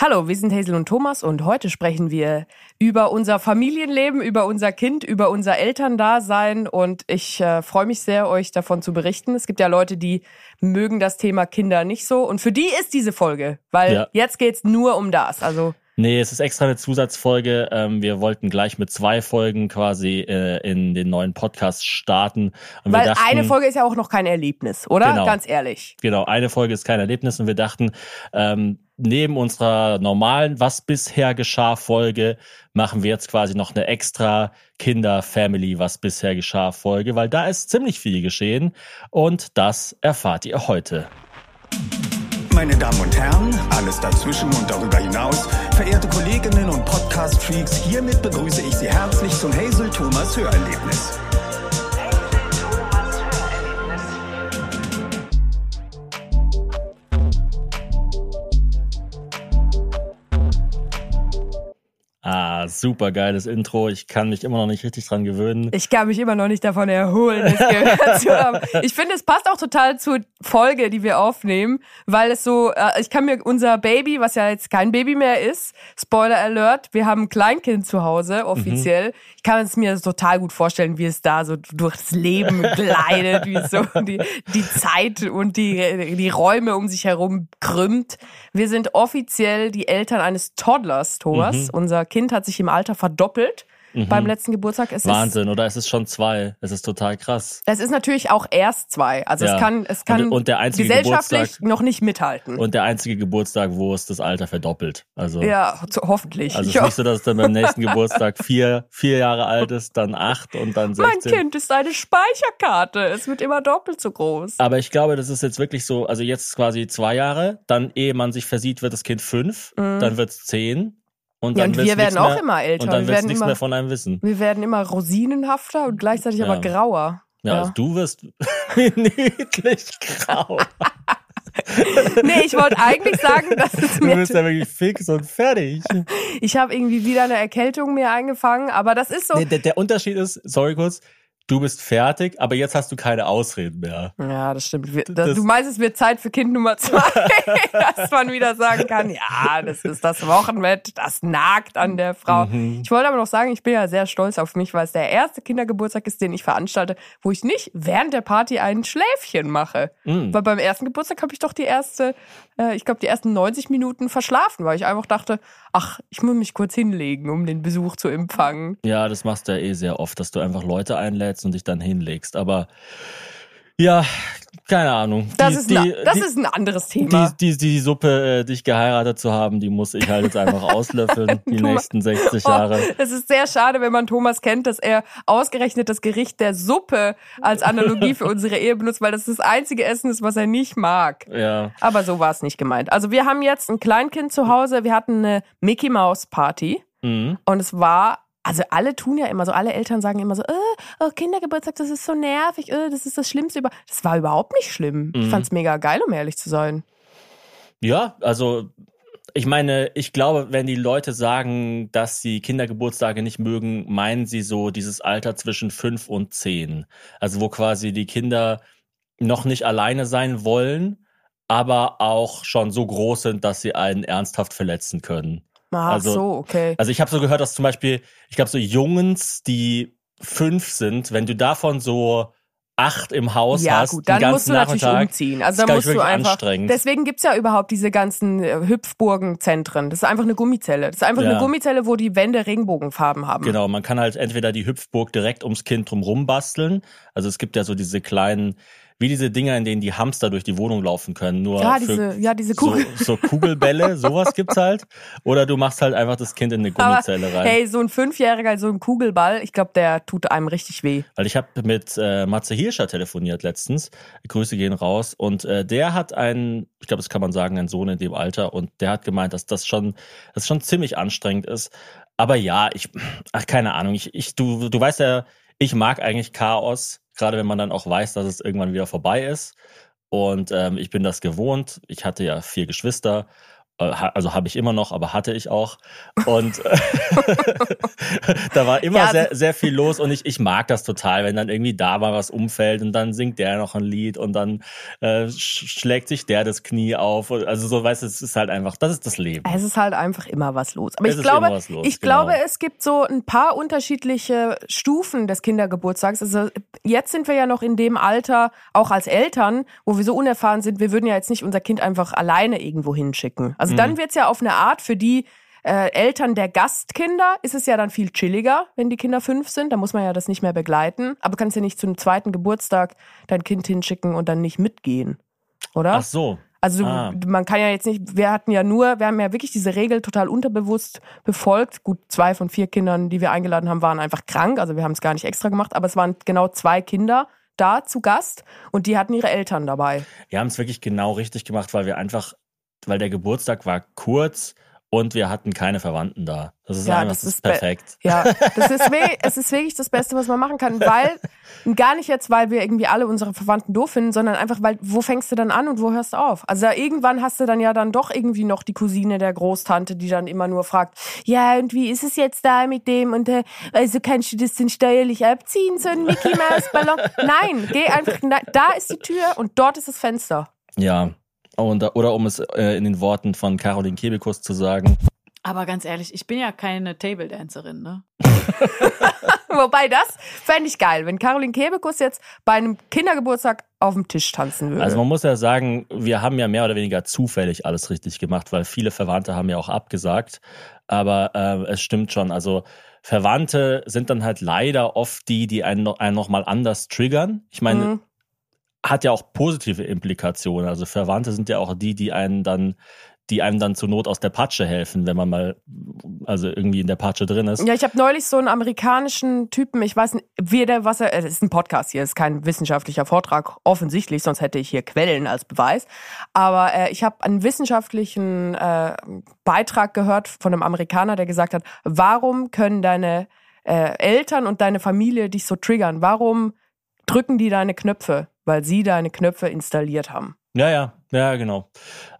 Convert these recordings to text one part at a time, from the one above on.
Hallo, wir sind Hazel und Thomas und heute sprechen wir über unser Familienleben, über unser Kind, über unser Elterndasein und ich äh, freue mich sehr, euch davon zu berichten. Es gibt ja Leute, die mögen das Thema Kinder nicht so und für die ist diese Folge, weil ja. jetzt geht's nur um das. Also Nee, es ist extra eine Zusatzfolge. Ähm, wir wollten gleich mit zwei Folgen quasi äh, in den neuen Podcast starten. Und Weil dachten, eine Folge ist ja auch noch kein Erlebnis, oder? Genau, Ganz ehrlich. Genau, eine Folge ist kein Erlebnis und wir dachten, ähm, neben unserer normalen Was bisher geschah Folge machen wir jetzt quasi noch eine extra Kinder Family Was bisher geschah Folge, weil da ist ziemlich viel geschehen und das erfahrt ihr heute meine Damen und Herren, alles dazwischen und darüber hinaus, verehrte Kolleginnen und Podcast-Freaks, hiermit begrüße ich Sie herzlich zum Hazel Thomas Hörerlebnis. Ah, super geiles Intro. Ich kann mich immer noch nicht richtig dran gewöhnen. Ich kann mich immer noch nicht davon erholen, es gehört zu haben. Ich finde, es passt auch total zur Folge, die wir aufnehmen, weil es so, äh, ich kann mir unser Baby, was ja jetzt kein Baby mehr ist, Spoiler Alert, wir haben ein Kleinkind zu Hause, offiziell. Mhm. Ich kann es mir total gut vorstellen, wie es da so durchs Leben gleitet, wie es so die, die Zeit und die, die Räume um sich herum krümmt. Wir sind offiziell die Eltern eines Toddlers, Thomas, mhm. unser Kind Kind hat sich im Alter verdoppelt mhm. beim letzten Geburtstag. Es Wahnsinn, ist, oder es ist schon zwei. Es ist total krass. Es ist natürlich auch erst zwei. Also ja. es kann, es kann und, und der einzige gesellschaftlich Geburtstag, noch nicht mithalten. Und der einzige Geburtstag, wo es das Alter verdoppelt. Also ja, zu, hoffentlich. Also es ist nicht so, dass es dann beim nächsten Geburtstag vier, vier Jahre alt ist, dann acht und dann 16. Mein Kind ist eine Speicherkarte. Es wird immer doppelt so groß. Aber ich glaube, das ist jetzt wirklich so, also jetzt quasi zwei Jahre, dann ehe man sich versieht, wird das Kind fünf, mhm. dann wird es zehn und, ja, und wir werden auch mehr, immer älter. Und dann wir werden nichts immer, mehr von einem wissen. Wir werden immer rosinenhafter und gleichzeitig ja. aber grauer. Ja, ja. Also du wirst niedlich grau. nee, ich wollte eigentlich sagen, dass es mir. Du bist ja wirklich fix und fertig. Ich habe irgendwie wieder eine Erkältung mir eingefangen, aber das ist so. Nee, der, der Unterschied ist, sorry kurz, du bist fertig, aber jetzt hast du keine Ausreden mehr. Ja, das stimmt. Das, das, du meinst, es wird Zeit für Kind Nummer zwei, dass man wieder sagen kann, ja, das ist das Wochenbett, das nagt an der Frau. Mhm. Ich wollte aber noch sagen, ich bin ja sehr stolz auf mich, weil es der erste Kindergeburtstag ist, den ich veranstalte, wo ich nicht während der Party ein Schläfchen mache. Mhm. Weil beim ersten Geburtstag habe ich doch die erste, äh, ich glaube, die ersten 90 Minuten verschlafen, weil ich einfach dachte, ach, ich muss mich kurz hinlegen, um den Besuch zu empfangen. Ja, das machst du ja eh sehr oft, dass du einfach Leute einlädst und dich dann hinlegst. Aber ja, keine Ahnung. Das, die, ist, ein, das die, ist ein anderes Thema. Die, die, die Suppe, äh, dich geheiratet zu haben, die muss ich halt jetzt einfach auslöffeln, die Thomas, nächsten 60 Jahre. Oh, es ist sehr schade, wenn man Thomas kennt, dass er ausgerechnet das Gericht der Suppe als Analogie für unsere Ehe benutzt, weil das das einzige Essen ist, was er nicht mag. Ja. Aber so war es nicht gemeint. Also wir haben jetzt ein Kleinkind zu Hause, wir hatten eine Mickey Mouse Party. Mhm. Und es war also alle tun ja immer so, alle Eltern sagen immer so, äh, oh, Kindergeburtstag, das ist so nervig, äh, das ist das Schlimmste über. Das war überhaupt nicht schlimm. Mhm. Ich fand's mega geil, um ehrlich zu sein. Ja, also ich meine, ich glaube, wenn die Leute sagen, dass sie Kindergeburtstage nicht mögen, meinen sie so dieses Alter zwischen fünf und zehn. Also wo quasi die Kinder noch nicht alleine sein wollen, aber auch schon so groß sind, dass sie einen ernsthaft verletzen können. Ach also, so, okay. Also ich habe so gehört, dass zum Beispiel, ich glaube, so Jungs, die fünf sind, wenn du davon so acht im Haus ja, hast, gut, dann musst du natürlich Nachmittag, umziehen. Also da musst du einfach. Deswegen gibt's ja überhaupt diese ganzen äh, Hüpfburgenzentren. Das ist einfach eine Gummizelle. Das ist einfach ja. eine Gummizelle, wo die Wände Regenbogenfarben haben. Genau, man kann halt entweder die Hüpfburg direkt ums Kind drumrum basteln. Also es gibt ja so diese kleinen wie diese Dinger, in denen die Hamster durch die Wohnung laufen können. Nur ja, diese, ja, diese Kugel. So, so Kugelbälle, sowas gibt's halt. Oder du machst halt einfach das Kind in eine Gummizelle rein. Hey, so ein Fünfjähriger, so ein Kugelball, ich glaube, der tut einem richtig weh. Weil ich habe mit äh, Matze Hirscher telefoniert letztens. Grüße gehen raus. Und äh, der hat einen, ich glaube, das kann man sagen, einen Sohn in dem Alter. Und der hat gemeint, dass das schon, das schon ziemlich anstrengend ist. Aber ja, ich, ach, keine Ahnung. Ich, ich, du, du weißt ja, ich mag eigentlich Chaos gerade wenn man dann auch weiß, dass es irgendwann wieder vorbei ist. Und ähm, ich bin das gewohnt. Ich hatte ja vier Geschwister also habe ich immer noch, aber hatte ich auch. Und da war immer ja, sehr, sehr viel los und ich, ich mag das total, wenn dann irgendwie da mal was umfällt und dann singt der noch ein Lied und dann äh, schlägt sich der das Knie auf. Also so, weißt du, es ist halt einfach, das ist das Leben. Es ist halt einfach immer was los. Aber es ich glaube, los, ich genau. glaube, es gibt so ein paar unterschiedliche Stufen des Kindergeburtstags. Also jetzt sind wir ja noch in dem Alter, auch als Eltern, wo wir so unerfahren sind, wir würden ja jetzt nicht unser Kind einfach alleine irgendwo hinschicken. Also dann mhm. wird's ja auf eine Art für die äh, Eltern der Gastkinder ist es ja dann viel chilliger, wenn die Kinder fünf sind. Da muss man ja das nicht mehr begleiten. Aber du kannst ja nicht zum zweiten Geburtstag dein Kind hinschicken und dann nicht mitgehen, oder? Ach so. Also ah. man kann ja jetzt nicht, wir hatten ja nur, wir haben ja wirklich diese Regel total unterbewusst befolgt. Gut, zwei von vier Kindern, die wir eingeladen haben, waren einfach krank. Also wir haben es gar nicht extra gemacht, aber es waren genau zwei Kinder da zu Gast und die hatten ihre Eltern dabei. Wir haben es wirklich genau richtig gemacht, weil wir einfach, weil der Geburtstag war kurz und wir hatten keine Verwandten da. Das ist ja, einfach das ist perfekt. Ja, das ist es ist wirklich das Beste, was man machen kann, weil gar nicht jetzt, weil wir irgendwie alle unsere Verwandten doof finden, sondern einfach, weil wo fängst du dann an und wo hörst du auf? Also irgendwann hast du dann ja dann doch irgendwie noch die Cousine der Großtante, die dann immer nur fragt, ja und wie ist es jetzt da mit dem und äh, also kannst du das denn steuerlich abziehen so ein Mickey Mouse Ballon? Nein, geh einfach, da ist die Tür und dort ist das Fenster. Ja, und, oder um es äh, in den Worten von Caroline Kebekus zu sagen. Aber ganz ehrlich, ich bin ja keine Table Dancerin, ne? Wobei das fände ich geil, wenn Caroline Kebekus jetzt bei einem Kindergeburtstag auf dem Tisch tanzen würde. Also man muss ja sagen, wir haben ja mehr oder weniger zufällig alles richtig gemacht, weil viele Verwandte haben ja auch abgesagt. Aber äh, es stimmt schon. Also Verwandte sind dann halt leider oft die, die einen, einen nochmal anders triggern. Ich meine, mhm hat ja auch positive Implikationen. Also Verwandte sind ja auch die, die einen dann die einem dann zur Not aus der Patsche helfen, wenn man mal also irgendwie in der Patsche drin ist. Ja, ich habe neulich so einen amerikanischen Typen, ich weiß nicht, wie der was er, es ist ein Podcast hier, es ist kein wissenschaftlicher Vortrag offensichtlich, sonst hätte ich hier Quellen als Beweis, aber äh, ich habe einen wissenschaftlichen äh, Beitrag gehört von einem Amerikaner, der gesagt hat, warum können deine äh, Eltern und deine Familie dich so triggern? Warum drücken die deine Knöpfe? Weil sie deine Knöpfe installiert haben. Ja, ja, ja, genau.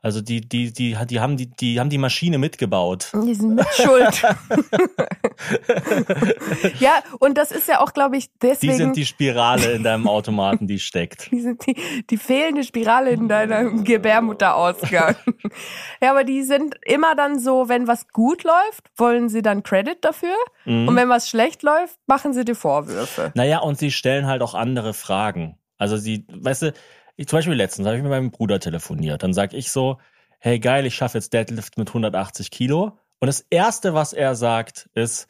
Also die, die, die, die haben die, die haben die Maschine mitgebaut. Die sind mit Schuld. ja, und das ist ja auch, glaube ich, deswegen. Die sind die Spirale in deinem Automaten, die steckt. Die sind die, die fehlende Spirale in deinem Gebärmutterausgang. ja, aber die sind immer dann so, wenn was gut läuft, wollen sie dann Credit dafür. Mhm. Und wenn was schlecht läuft, machen sie dir Vorwürfe. Naja, und sie stellen halt auch andere Fragen. Also sie, weißt du, ich, zum Beispiel letztens habe ich mit meinem Bruder telefoniert. Dann sag ich so, hey geil, ich schaffe jetzt Deadlift mit 180 Kilo. Und das Erste, was er sagt, ist,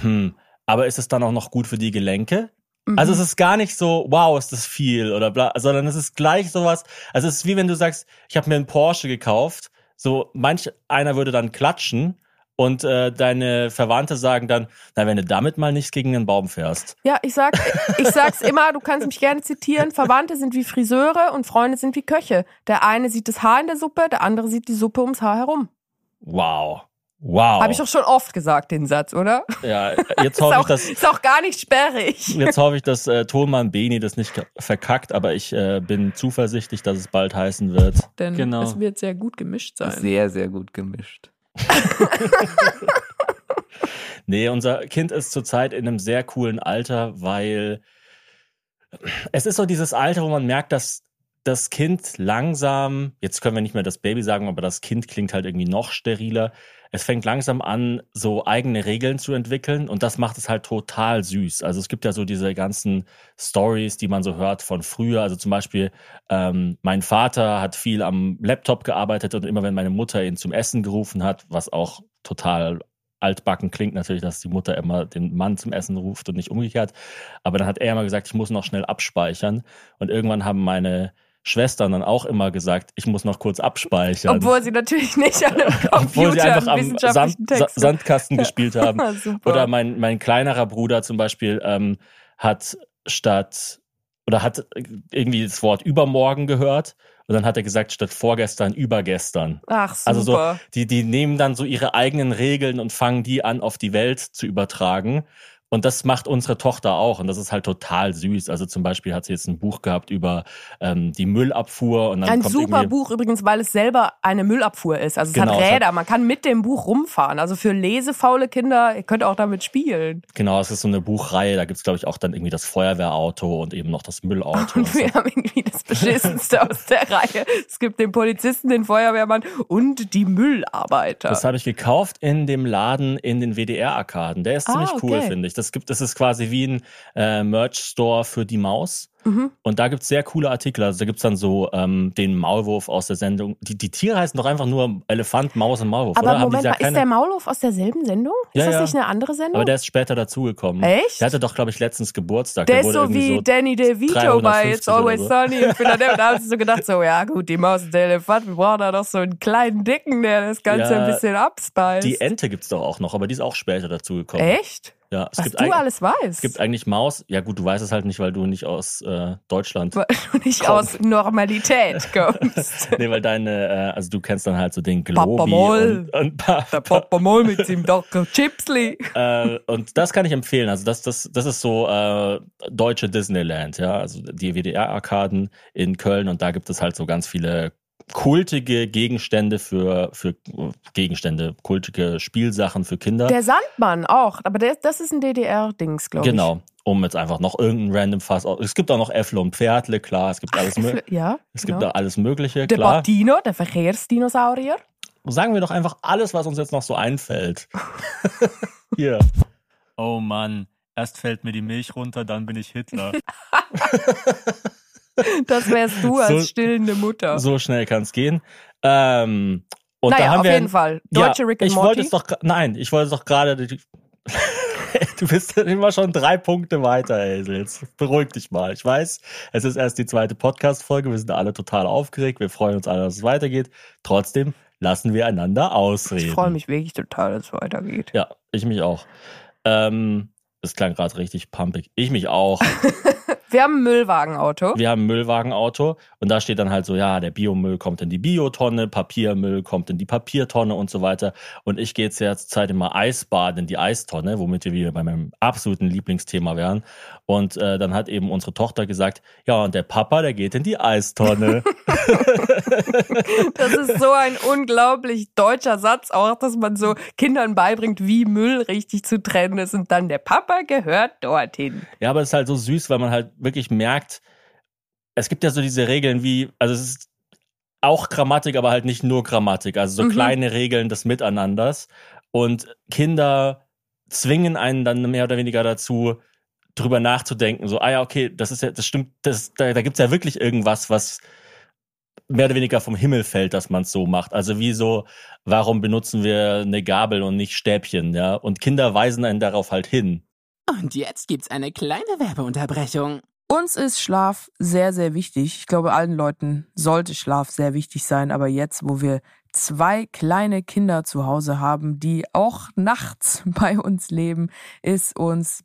hm, aber ist es dann auch noch gut für die Gelenke? Mhm. Also es ist gar nicht so, wow, ist das viel oder bla, sondern es ist gleich sowas. Also es ist wie wenn du sagst, ich habe mir einen Porsche gekauft. So manch einer würde dann klatschen und äh, deine Verwandte sagen dann, na, wenn du damit mal nicht gegen den Baum fährst. Ja, ich sag, ich sag's immer, du kannst mich gerne zitieren, Verwandte sind wie Friseure und Freunde sind wie Köche. Der eine sieht das Haar in der Suppe, der andere sieht die Suppe ums Haar herum. Wow. Wow. Habe ich doch schon oft gesagt, den Satz, oder? Ja, jetzt hoffe auch, ich, dass. Ist auch gar nicht sperrig. Jetzt hoffe ich, dass äh, Tonmann Beni das nicht verkackt, aber ich äh, bin zuversichtlich, dass es bald heißen wird. Denn genau. es wird sehr gut gemischt sein. Sehr, sehr gut gemischt. Nee, unser Kind ist zurzeit in einem sehr coolen Alter, weil es ist so dieses Alter, wo man merkt, dass das Kind langsam, jetzt können wir nicht mehr das Baby sagen, aber das Kind klingt halt irgendwie noch steriler. Es fängt langsam an, so eigene Regeln zu entwickeln und das macht es halt total süß. Also es gibt ja so diese ganzen Stories, die man so hört von früher. Also zum Beispiel, ähm, mein Vater hat viel am Laptop gearbeitet und immer wenn meine Mutter ihn zum Essen gerufen hat, was auch total altbacken klingt natürlich, dass die Mutter immer den Mann zum Essen ruft und nicht umgekehrt. Aber dann hat er immer gesagt, ich muss noch schnell abspeichern. Und irgendwann haben meine Schwestern dann auch immer gesagt, ich muss noch kurz abspeichern. Obwohl sie natürlich nicht an einem Computer Obwohl sie einfach am Sand, Sandkasten gespielt haben. Oder mein, mein kleinerer Bruder zum Beispiel ähm, hat statt oder hat irgendwie das Wort übermorgen gehört und dann hat er gesagt, statt vorgestern, übergestern. Ach, super. Also so, die, die nehmen dann so ihre eigenen Regeln und fangen die an, auf die Welt zu übertragen. Und das macht unsere Tochter auch und das ist halt total süß. Also zum Beispiel hat sie jetzt ein Buch gehabt über ähm, die Müllabfuhr und dann Ein kommt super Buch übrigens, weil es selber eine Müllabfuhr ist. Also es Genau, hat es hat- Räder, man kann mit dem Buch rumfahren. Also für lesefaule Kinder, ihr könnt auch damit spielen. Genau, es ist so eine Buchreihe, da gibt's glaub ich auch dann irgendwie das Feuerwehrauto und eben noch das Müllauto. Und wir haben irgendwie das Beschissenste aus der Reihe. Es gibt den Polizisten, den Feuerwehrmann und die Müllarbeiter. Das habe ich gekauft in dem Laden in den WDR-Arkaden. Der ist Ah, ziemlich cool, okay. finde ich. Das gibt, das ist quasi wie ein äh, Merch-Store für die Maus. Mhm. Und da gibt's sehr coole Artikel. Also da gibt's dann so ähm, den Maulwurf aus der Sendung. Die, die Tiere heißen doch einfach nur Elefant, Maus und Maulwurf, Aber oder? Moment mal, keine- ist der Maulwurf aus derselben Sendung? Ist Ja, das ja. nicht eine andere Sendung? Aber der ist später dazugekommen. Echt? Der hatte doch, glaube ich, letztens Geburtstag. Der ist wurde so wie so Danny DeVito bei It's 350 oder Always so. Sunny in Philadelphia. Da haben sie so gedacht, so, ja gut, die Maus und der Elefant, wir brauchen da doch so einen kleinen Dicken, der das Ganze Ja, ein bisschen abspeist. Die Ente gibt's doch auch noch, aber die ist auch später dazugekommen. Echt? Ja, es Was gibt du alles weißt. Es gibt eigentlich Maus. Ja gut, du weißt es halt nicht, weil du nicht aus äh, Deutschland. weil du nicht Komm. aus Normalität kommst. nee, weil deine, äh, also du kennst dann halt so den Globi Papa Moll. und, und, pa Der Papa Moll mit dem Dr. Chipsli. äh, und das kann ich empfehlen. Also das, das, das ist so äh, deutsche Disneyland, ja, also die WDR-Arkaden in Köln und da gibt es halt so ganz viele kultige Gegenstände für, für Gegenstände, kultige Spielsachen für Kinder. Der Sandmann auch, aber der, das ist ein DDR-Dings, glaube ich. genau, um jetzt einfach noch irgendein random Fass. Es gibt auch noch Äffle und Pferdle, klar, es gibt alles, mö Ja, es genau. gibt da alles Mögliche, Der klar. Battino, der Verkehrsdinosaurier. Sagen wir doch einfach alles, was uns jetzt noch so einfällt. Hier. Oh Mann, erst fällt mir die Milch runter, dann bin ich Hitler. Das wärst du als So- stillende Mutter. So schnell kann es gehen. Ähm, und naja, da haben auf wir jeden Fall. Deutsche ja, Rick and ich Morty. wollte es doch, nein, ich wollte es doch gerade. du bist immer schon drei Punkte weiter, Hazel. Jetzt beruhig dich mal. Ich weiß, es ist erst die zweite Podcast-Folge. Wir sind alle total aufgeregt. Wir freuen uns alle, dass es weitergeht. Trotzdem lassen wir einander ausreden. ich freue mich wirklich total, dass es weitergeht. Ja, ich mich auch. Ähm, es klang gerade richtig pumpig. Ich mich auch. Wir haben ein Müllwagenauto. Wir haben ein Müllwagenauto und da steht dann halt so, ja, der Biomüll kommt in die Biotonne, Papiermüll kommt in die Papiertonne und so weiter. Und ich gehe jetzt ja zur Zeit immer Eisbaden in die Eistonne, womit wir wieder bei meinem absoluten Lieblingsthema wären. Und äh, dann hat eben unsere Tochter gesagt, ja, und der Papa, der geht in die Eistonne. Das ist so ein unglaublich deutscher Satz, auch dass man so Kindern beibringt, wie Müll richtig zu trennen ist. Und dann der Papa gehört dorthin. ja, aber es ist halt so süß, weil man halt wirklich merkt, es gibt ja so diese Regeln wie, also es ist auch Grammatik, aber halt nicht nur Grammatik, also so Mhm. kleine Regeln des Miteinanders. Und Kinder zwingen einen dann mehr oder weniger dazu, drüber nachzudenken. So, ah ja, okay, das ist ja, das stimmt, das, da, da gibt's ja wirklich irgendwas, was mehr oder weniger vom Himmel fällt, dass man es so macht. Also wie so, warum benutzen wir eine Gabel und nicht Stäbchen, ja? Und Kinder weisen einen darauf halt hin. Und jetzt gibt's eine kleine Werbeunterbrechung. Uns ist Schlaf sehr, sehr wichtig. Ich glaube, allen Leuten sollte Schlaf sehr wichtig sein. Aber jetzt, wo wir zwei kleine Kinder zu Hause haben, die auch nachts bei uns leben, ist uns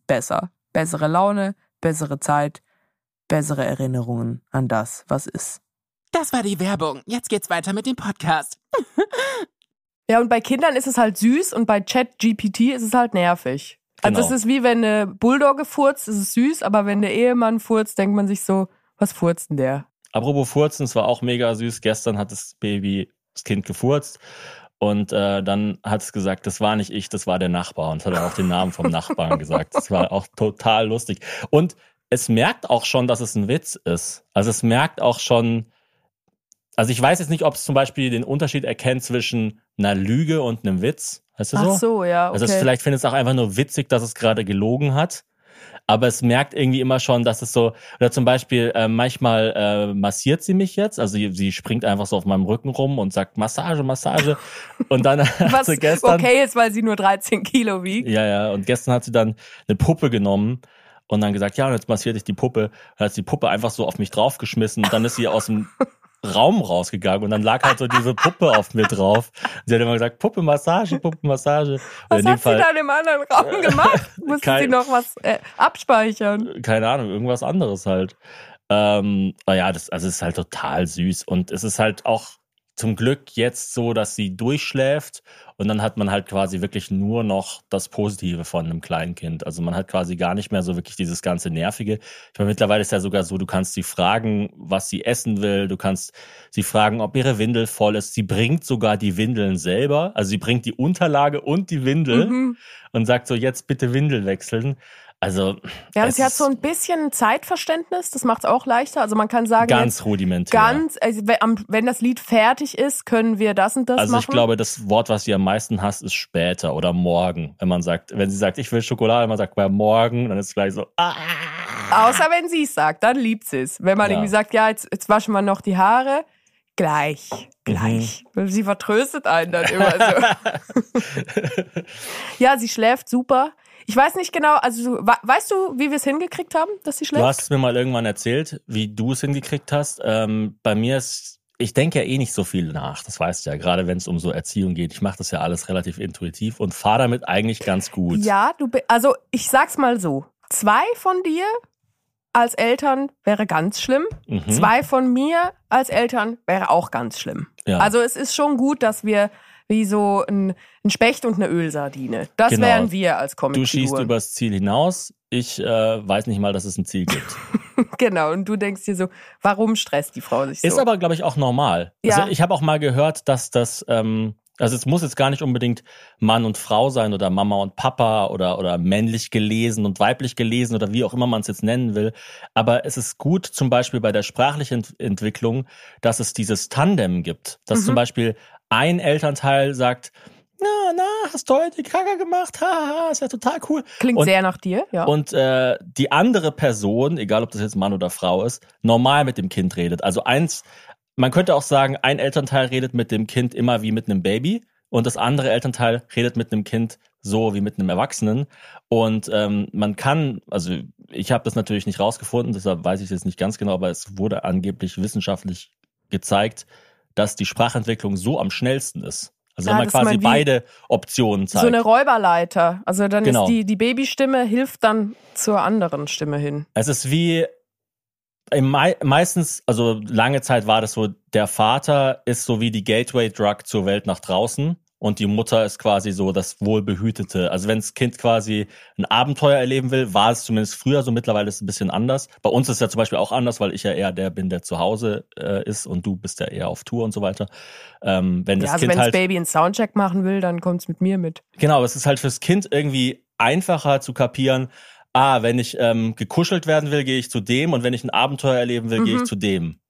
besser. Bessere Laune, bessere Zeit, bessere Erinnerungen an das, was ist. Das war die Werbung. Jetzt geht's weiter mit dem Podcast. Ja, und bei Kindern ist es halt süß und bei Chat-GPT ist es halt nervig. Also Genau. es ist wie wenn eine Bulldogge furzt, ist es süß, aber wenn der Ehemann furzt, denkt man sich so, was furzt denn der? Apropos Furzen, es war auch mega süß. Gestern hat das Baby, das Kind gefurzt. Und äh, dann hat es gesagt, das war nicht ich, das war der Nachbar. Und hat dann auch den Namen vom Nachbarn gesagt. Das war auch total lustig. Und es merkt auch schon, dass es ein Witz ist. Also es merkt auch schon, also ich weiß jetzt nicht, ob es zum Beispiel den Unterschied erkennt zwischen einer Lüge und einem Witz. Weißt du so? Ach so, ja, okay. Also es vielleicht findet es auch einfach nur witzig, dass es gerade gelogen hat. Aber es merkt irgendwie immer schon, dass es so, oder zum Beispiel äh, manchmal äh, massiert sie mich jetzt, also sie, sie springt einfach so auf meinem Rücken rum und sagt Massage, Massage. Und dann hat was sie gestern, okay ist, weil sie nur 13 Kilo wiegt. ja, ja, und gestern hat sie dann eine Puppe genommen und dann gesagt, ja, und jetzt massiert ich die Puppe. Dann hat sie die Puppe einfach so auf mich draufgeschmissen und dann ist sie aus dem Raum rausgegangen und dann lag halt so diese Puppe auf mir drauf. Sie hat immer gesagt, Puppe, Massage, Puppe, Massage. Und Was hat sie Fall- dann im anderen Raum gemacht? Musste Kein- sie noch was äh, abspeichern? keine Ahnung, irgendwas anderes halt. Ähm, aber ja, das, also es ist halt total süß und es ist halt auch zum Glück jetzt so, dass sie durchschläft und dann hat man halt quasi wirklich nur noch das Positive von einem Kleinkind. Also man hat quasi gar nicht mehr so wirklich dieses ganze Nervige. Ich meine, mittlerweile ist ja sogar so, du kannst sie fragen, was sie essen will, du kannst sie fragen, ob ihre Windel voll ist. Sie bringt sogar die Windeln selber, also sie bringt die Unterlage und die Windel Mhm. und sagt so, jetzt bitte Windel wechseln. Also Ja, sie hat so ein bisschen Zeitverständnis, das macht es auch leichter. Also man kann sagen, Ganz jetzt rudimentär. ganz, also wenn das Lied fertig ist, können wir das und das also machen. ich glaube, das Wort, was sie am meisten hasst, ist später oder morgen. Wenn man sagt, wenn sie sagt, ich will Schokolade, man sagt bei morgen, dann ist es gleich so, ah. Außer wenn sie es sagt, dann liebt sie es. Wenn man Ja. irgendwie sagt, ja, jetzt, jetzt waschen wir noch die Haare, gleich, gleich. Mhm. Sie vertröstet einen dann immer so. ja, sie schläft super. Ich weiß nicht genau, also du- we- weißt du, wie wir es hingekriegt haben, dass sie Du schläft? hast es mir mal irgendwann erzählt, wie du es hingekriegt hast. Ähm, bei mir ist, ich denke ja eh nicht so viel nach, das weißt du ja, gerade wenn es um so Erziehung geht. Ich mache das ja alles relativ intuitiv und fahre damit eigentlich ganz gut. Ja, du, also ich sag's mal so. Zwei von dir als Eltern wäre ganz schlimm. Mhm. Zwei von mir als Eltern wäre auch ganz schlimm. Ja. Also es ist schon gut, dass wir wie so ein, ein Specht und eine Ölsardine. Das Genau. wären wir als Du schießt Comicfiguren. übers Ziel hinaus. Ich äh, weiß nicht mal, dass es ein Ziel gibt. Genau. Und du denkst dir so, warum stresst die Frau sich so? Ist aber, glaube ich, auch normal. Ja. Also ich habe auch mal gehört, dass das, ähm, also es muss jetzt gar nicht unbedingt Mann und Frau sein oder Mama und Papa oder, oder männlich gelesen und weiblich gelesen oder wie auch immer man es jetzt nennen will. Aber es ist gut zum Beispiel bei der sprachlichen Ent Entwicklung, dass es dieses Tandem gibt. Dass Mhm. zum Beispiel ein Elternteil sagt, na, na, hast du heute Kaka gemacht? Haha, ist ja total cool. Klingt und- sehr nach dir, ja. Und äh, die andere Person, egal ob das jetzt Mann oder Frau ist, normal mit dem Kind redet. Also eins, man könnte auch sagen, ein Elternteil redet mit dem Kind immer wie mit einem Baby und das andere Elternteil redet mit einem Kind so wie mit einem Erwachsenen. Und ähm, man kann, also ich habe das natürlich nicht rausgefunden, deshalb weiß ich es jetzt nicht ganz genau, aber es wurde angeblich wissenschaftlich gezeigt, dass die Sprachentwicklung so am schnellsten ist. Also Ja, wenn man quasi man beide Optionen zeigt. so eine Räuberleiter. Also dann Genau. ist die, die Babystimme hilft dann zur anderen Stimme hin. Es ist wie im mei meistens, also lange Zeit war das so, der Vater ist so wie die Gateway-Drug zur Welt nach draußen und die Mutter ist quasi so das Wohlbehütete. Also wenn das Kind quasi ein Abenteuer erleben will, war es zumindest früher so, mittlerweile ist es ein bisschen anders. Bei uns ist es ja zum Beispiel auch anders, weil ich ja eher der bin, der zu Hause äh, ist und du bist ja eher auf Tour und so weiter. Ähm, wenn das Ja, also Kind wenn das halt Baby einen Soundcheck machen will, dann kommt's mit mir mit. Genau, aber es ist halt fürs Kind irgendwie einfacher zu kapieren, ah, wenn ich ähm, gekuschelt werden will, gehe ich zu dem und wenn ich ein Abenteuer erleben will, gehe Mhm. ich zu dem.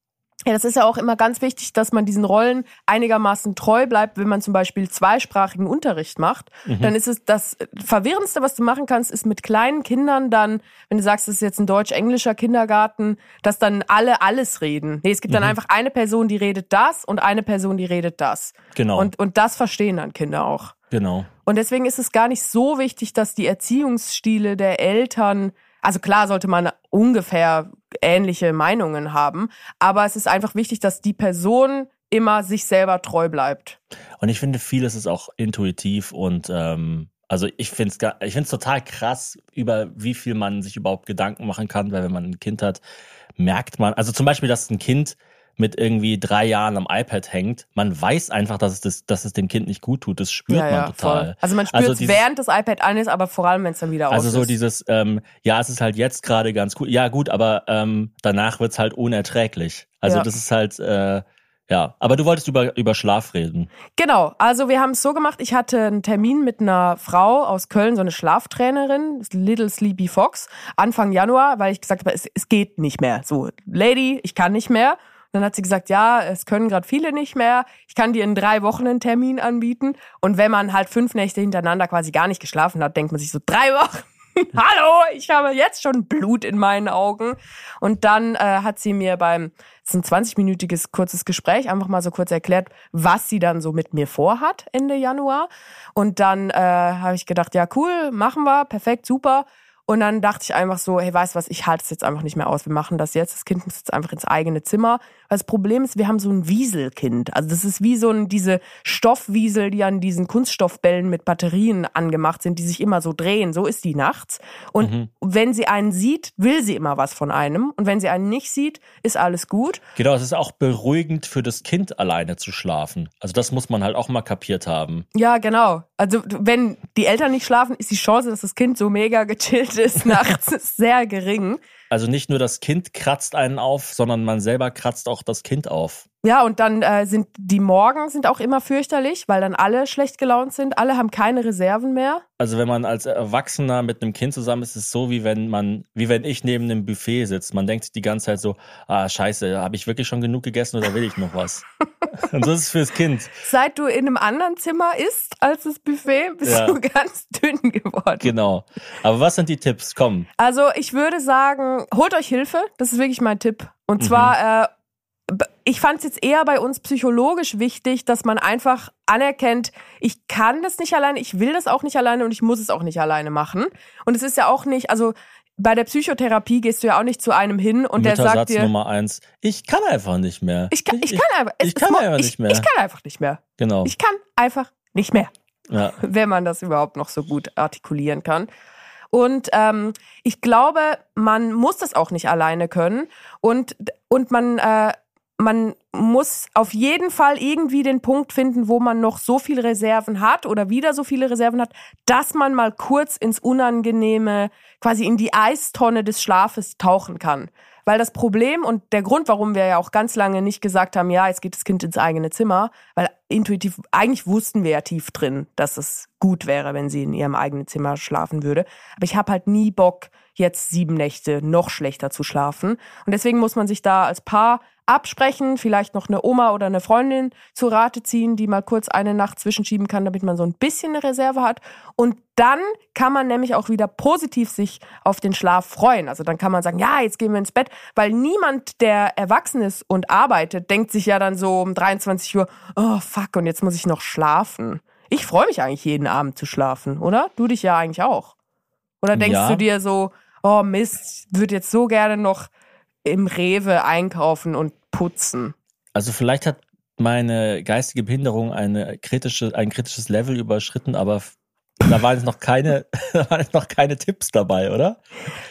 Ja, das ist ja auch immer ganz wichtig, dass man diesen Rollen einigermaßen treu bleibt, wenn man zum Beispiel zweisprachigen Unterricht macht. Mhm. Dann ist es das Verwirrendste, was du machen kannst, ist mit kleinen Kindern dann, wenn du sagst, es ist jetzt ein deutsch-englischer Kindergarten, dass dann alle alles reden. Nee, es gibt dann Mhm. einfach eine Person, die redet das und eine Person, die redet das. Genau. Und, und das verstehen dann Kinder auch. Genau. Und deswegen ist es gar nicht so wichtig, dass die Erziehungsstile der Eltern, also klar sollte man ungefähr ähnliche Meinungen haben, aber es ist einfach wichtig, dass die Person immer sich selber treu bleibt. Und ich finde, vieles ist auch intuitiv und ähm, also ich finde es ich find's total krass, über wie viel man sich überhaupt Gedanken machen kann, weil wenn man ein Kind hat, merkt man, also zum Beispiel, dass ein Kind mit irgendwie drei Jahren am iPad hängt, man weiß einfach, dass es, das, dass es dem Kind nicht gut tut. Das spürt man total. voll. Also man spürt Also es während das iPad an ist, aber vor allem, wenn es dann wieder aus Also so ist. dieses, ähm, ja, es ist halt jetzt gerade ganz cool. Ja, gut, aber ähm, danach wird's halt unerträglich. Also Ja. das ist halt, äh, ja. Aber du wolltest über, über Schlaf reden. Genau, also wir haben es so gemacht, ich hatte einen Termin mit einer Frau aus Köln, so eine Schlaftrainerin, Little Sleepy Fox, Anfang Januar, weil ich gesagt habe, es, es geht nicht mehr. So, Lady, ich kann nicht mehr. Dann hat sie gesagt, ja, es können gerade viele nicht mehr. Ich kann dir in drei Wochen einen Termin anbieten. Und wenn man halt fünf Nächte hintereinander quasi gar nicht geschlafen hat, denkt man sich so, drei Wochen? Hallo, ich habe jetzt schon Blut in meinen Augen. Und dann äh, hat sie mir beim, es ist ein 20-minütiges kurzes Gespräch, einfach mal so kurz erklärt, was sie dann so mit mir vorhat Ende Januar. Und dann äh, habe ich gedacht, ja cool, machen wir, perfekt, super. Und dann dachte ich einfach so, hey, weißt du was, ich halte es jetzt einfach nicht mehr aus. Wir machen das jetzt. Das Kind muss jetzt einfach ins eigene Zimmer. Das Problem ist, wir haben so ein Wieselkind. Also das ist wie so ein, diese Stoffwiesel, die an diesen Kunststoffbällen mit Batterien angemacht sind, die sich immer so drehen. So ist die nachts. Und Mhm. wenn sie einen sieht, will sie immer was von einem. Und wenn sie einen nicht sieht, ist alles gut. Genau, es ist auch beruhigend für das Kind alleine zu schlafen. Also das muss man halt auch mal kapiert haben. Ja, genau. Also wenn die Eltern nicht schlafen, ist die Chance, dass das Kind so mega gechillt ist nachts sehr gering. Also nicht nur das Kind kratzt einen auf, sondern man selber kratzt auch das Kind auf. Ja, und dann äh, sind die Morgen sind auch immer fürchterlich, weil dann alle schlecht gelaunt sind. Alle haben keine Reserven mehr. Also wenn man als Erwachsener mit einem Kind zusammen ist, ist es so, wie wenn man, wie wenn ich neben einem Buffet sitze. Man denkt die ganze Zeit so, ah scheiße, habe ich wirklich schon genug gegessen oder will ich noch was? Und so ist es fürs Kind. Seit du in einem anderen Zimmer isst als das Buffet, bist Ja. du ganz dünn geworden. Genau. Aber was sind die Tipps? Komm. Also ich würde sagen, holt euch Hilfe. Das ist wirklich mein Tipp. Und Mhm. zwar, äh, b- ich fand es jetzt eher bei uns psychologisch wichtig, dass man einfach anerkennt, ich kann das nicht alleine, ich will das auch nicht alleine und ich muss es auch nicht alleine machen. Und es ist ja auch nicht, also bei der Psychotherapie gehst du ja auch nicht zu einem hin und der sagt dir, Nummer eins. Ich kann einfach nicht mehr. ich kann, ich kann einfach, es ich kann einfach ich, nicht mehr. Ich kann einfach nicht mehr. Genau. Ich kann einfach nicht mehr Ja. wenn man das überhaupt noch so gut artikulieren kann. Und ähm, ich glaube, man muss das auch nicht alleine können und und man äh, man muss auf jeden Fall irgendwie den Punkt finden, wo man noch so viele Reserven hat oder wieder so viele Reserven hat, dass man mal kurz ins Unangenehme, quasi in die Eistonne des Schlafes tauchen kann. Weil das Problem und der Grund, warum wir ja auch ganz lange nicht gesagt haben, ja, jetzt geht das Kind ins eigene Zimmer, weil intuitiv, eigentlich wussten wir ja tief drin, dass es gut wäre, wenn sie in ihrem eigenen Zimmer schlafen würde. Aber ich habe halt nie Bock, jetzt sieben Nächte noch schlechter zu schlafen. Und deswegen muss man sich da als Paar absprechen, vielleicht noch eine Oma oder eine Freundin zu Rate ziehen, die mal kurz eine Nacht zwischenschieben kann, damit man so ein bisschen eine Reserve hat. Und dann kann man nämlich auch wieder positiv sich auf den Schlaf freuen. Also dann kann man sagen, ja, jetzt gehen wir ins Bett, weil niemand, der erwachsen ist und arbeitet, denkt sich ja dann so um 23 Uhr, oh fuck, und jetzt muss ich noch schlafen. Ich freue mich eigentlich jeden Abend zu schlafen, oder? Du dich ja eigentlich auch. Oder denkst Ja. du dir so, oh Mist, würde jetzt so gerne noch im Rewe einkaufen und putzen. Also vielleicht hat meine geistige Behinderung eine kritische, ein kritisches Level überschritten, aber da waren jetzt noch keine, da waren jetzt noch keine Tipps dabei, oder?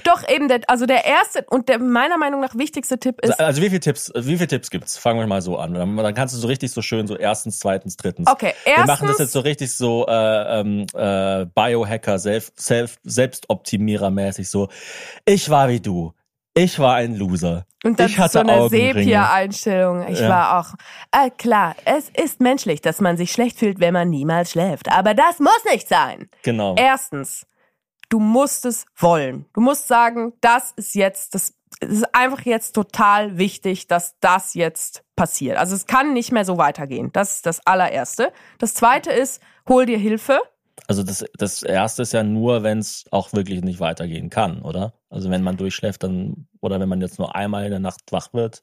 Doch eben, der, also der erste und der meiner Meinung nach wichtigste Tipp ist, Also wie viele Tipps, wie viele Tipps gibt's? Fangen wir mal so an. Dann, dann kannst du so richtig so schön so erstens, zweitens, drittens. okay, Wir erstens, machen das jetzt so richtig so äh, ähm, äh, Biohacker, Self, Self, Selbstoptimierer-mäßig so. Ich war wie du. Ich war ein Loser. und das ich hatte so eine. Sepia-Einstellung. Ich Ja. war auch, äh, klar, es ist menschlich, dass man sich schlecht fühlt, wenn man niemals schläft. Aber das muss nicht sein. Genau. Erstens, du musst es wollen. Du musst sagen, das ist jetzt das es ist einfach jetzt total wichtig, dass das jetzt passiert. Also es kann nicht mehr so weitergehen. Das ist das allererste. Das zweite ist, hol dir Hilfe. Also das, das erste ist ja nur, wenn es auch wirklich nicht weitergehen kann, oder? Also wenn man durchschläft, dann, oder wenn man jetzt nur einmal in der Nacht wach wird.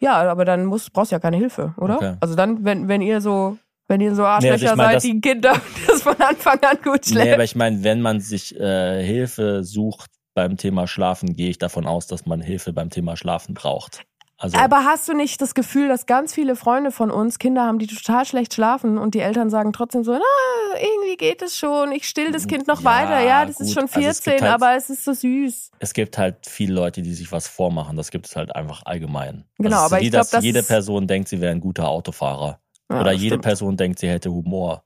Ja, aber dann muss, brauchst du ja keine Hilfe, oder? Okay. Also dann, wenn, wenn ihr so, wenn ihr so Arschlöcher Nee, also mein, seid, das- die Kinder, das von Anfang an gut schläft. Nee, aber ich meine, wenn man sich äh, Hilfe sucht beim Thema Schlafen, gehe ich davon aus, dass man Hilfe beim Thema Schlafen braucht. Also Aber hast du nicht das Gefühl, dass ganz viele Freunde von uns Kinder haben, die total schlecht schlafen und die Eltern sagen trotzdem so, na, irgendwie geht es schon, ich still das Kind noch Ja, weiter. Ja, das ist gut. schon Also es 14, halt- aber es ist so süß. es gibt halt viele Leute, die sich was vormachen. Das gibt es halt einfach allgemein. Genau, also ist aber wie, ich glaub, dass das jede ist- Person denkt, sie wäre ein guter Autofahrer. Ja, Oder jede stimmt. Person denkt, sie hätte Humor.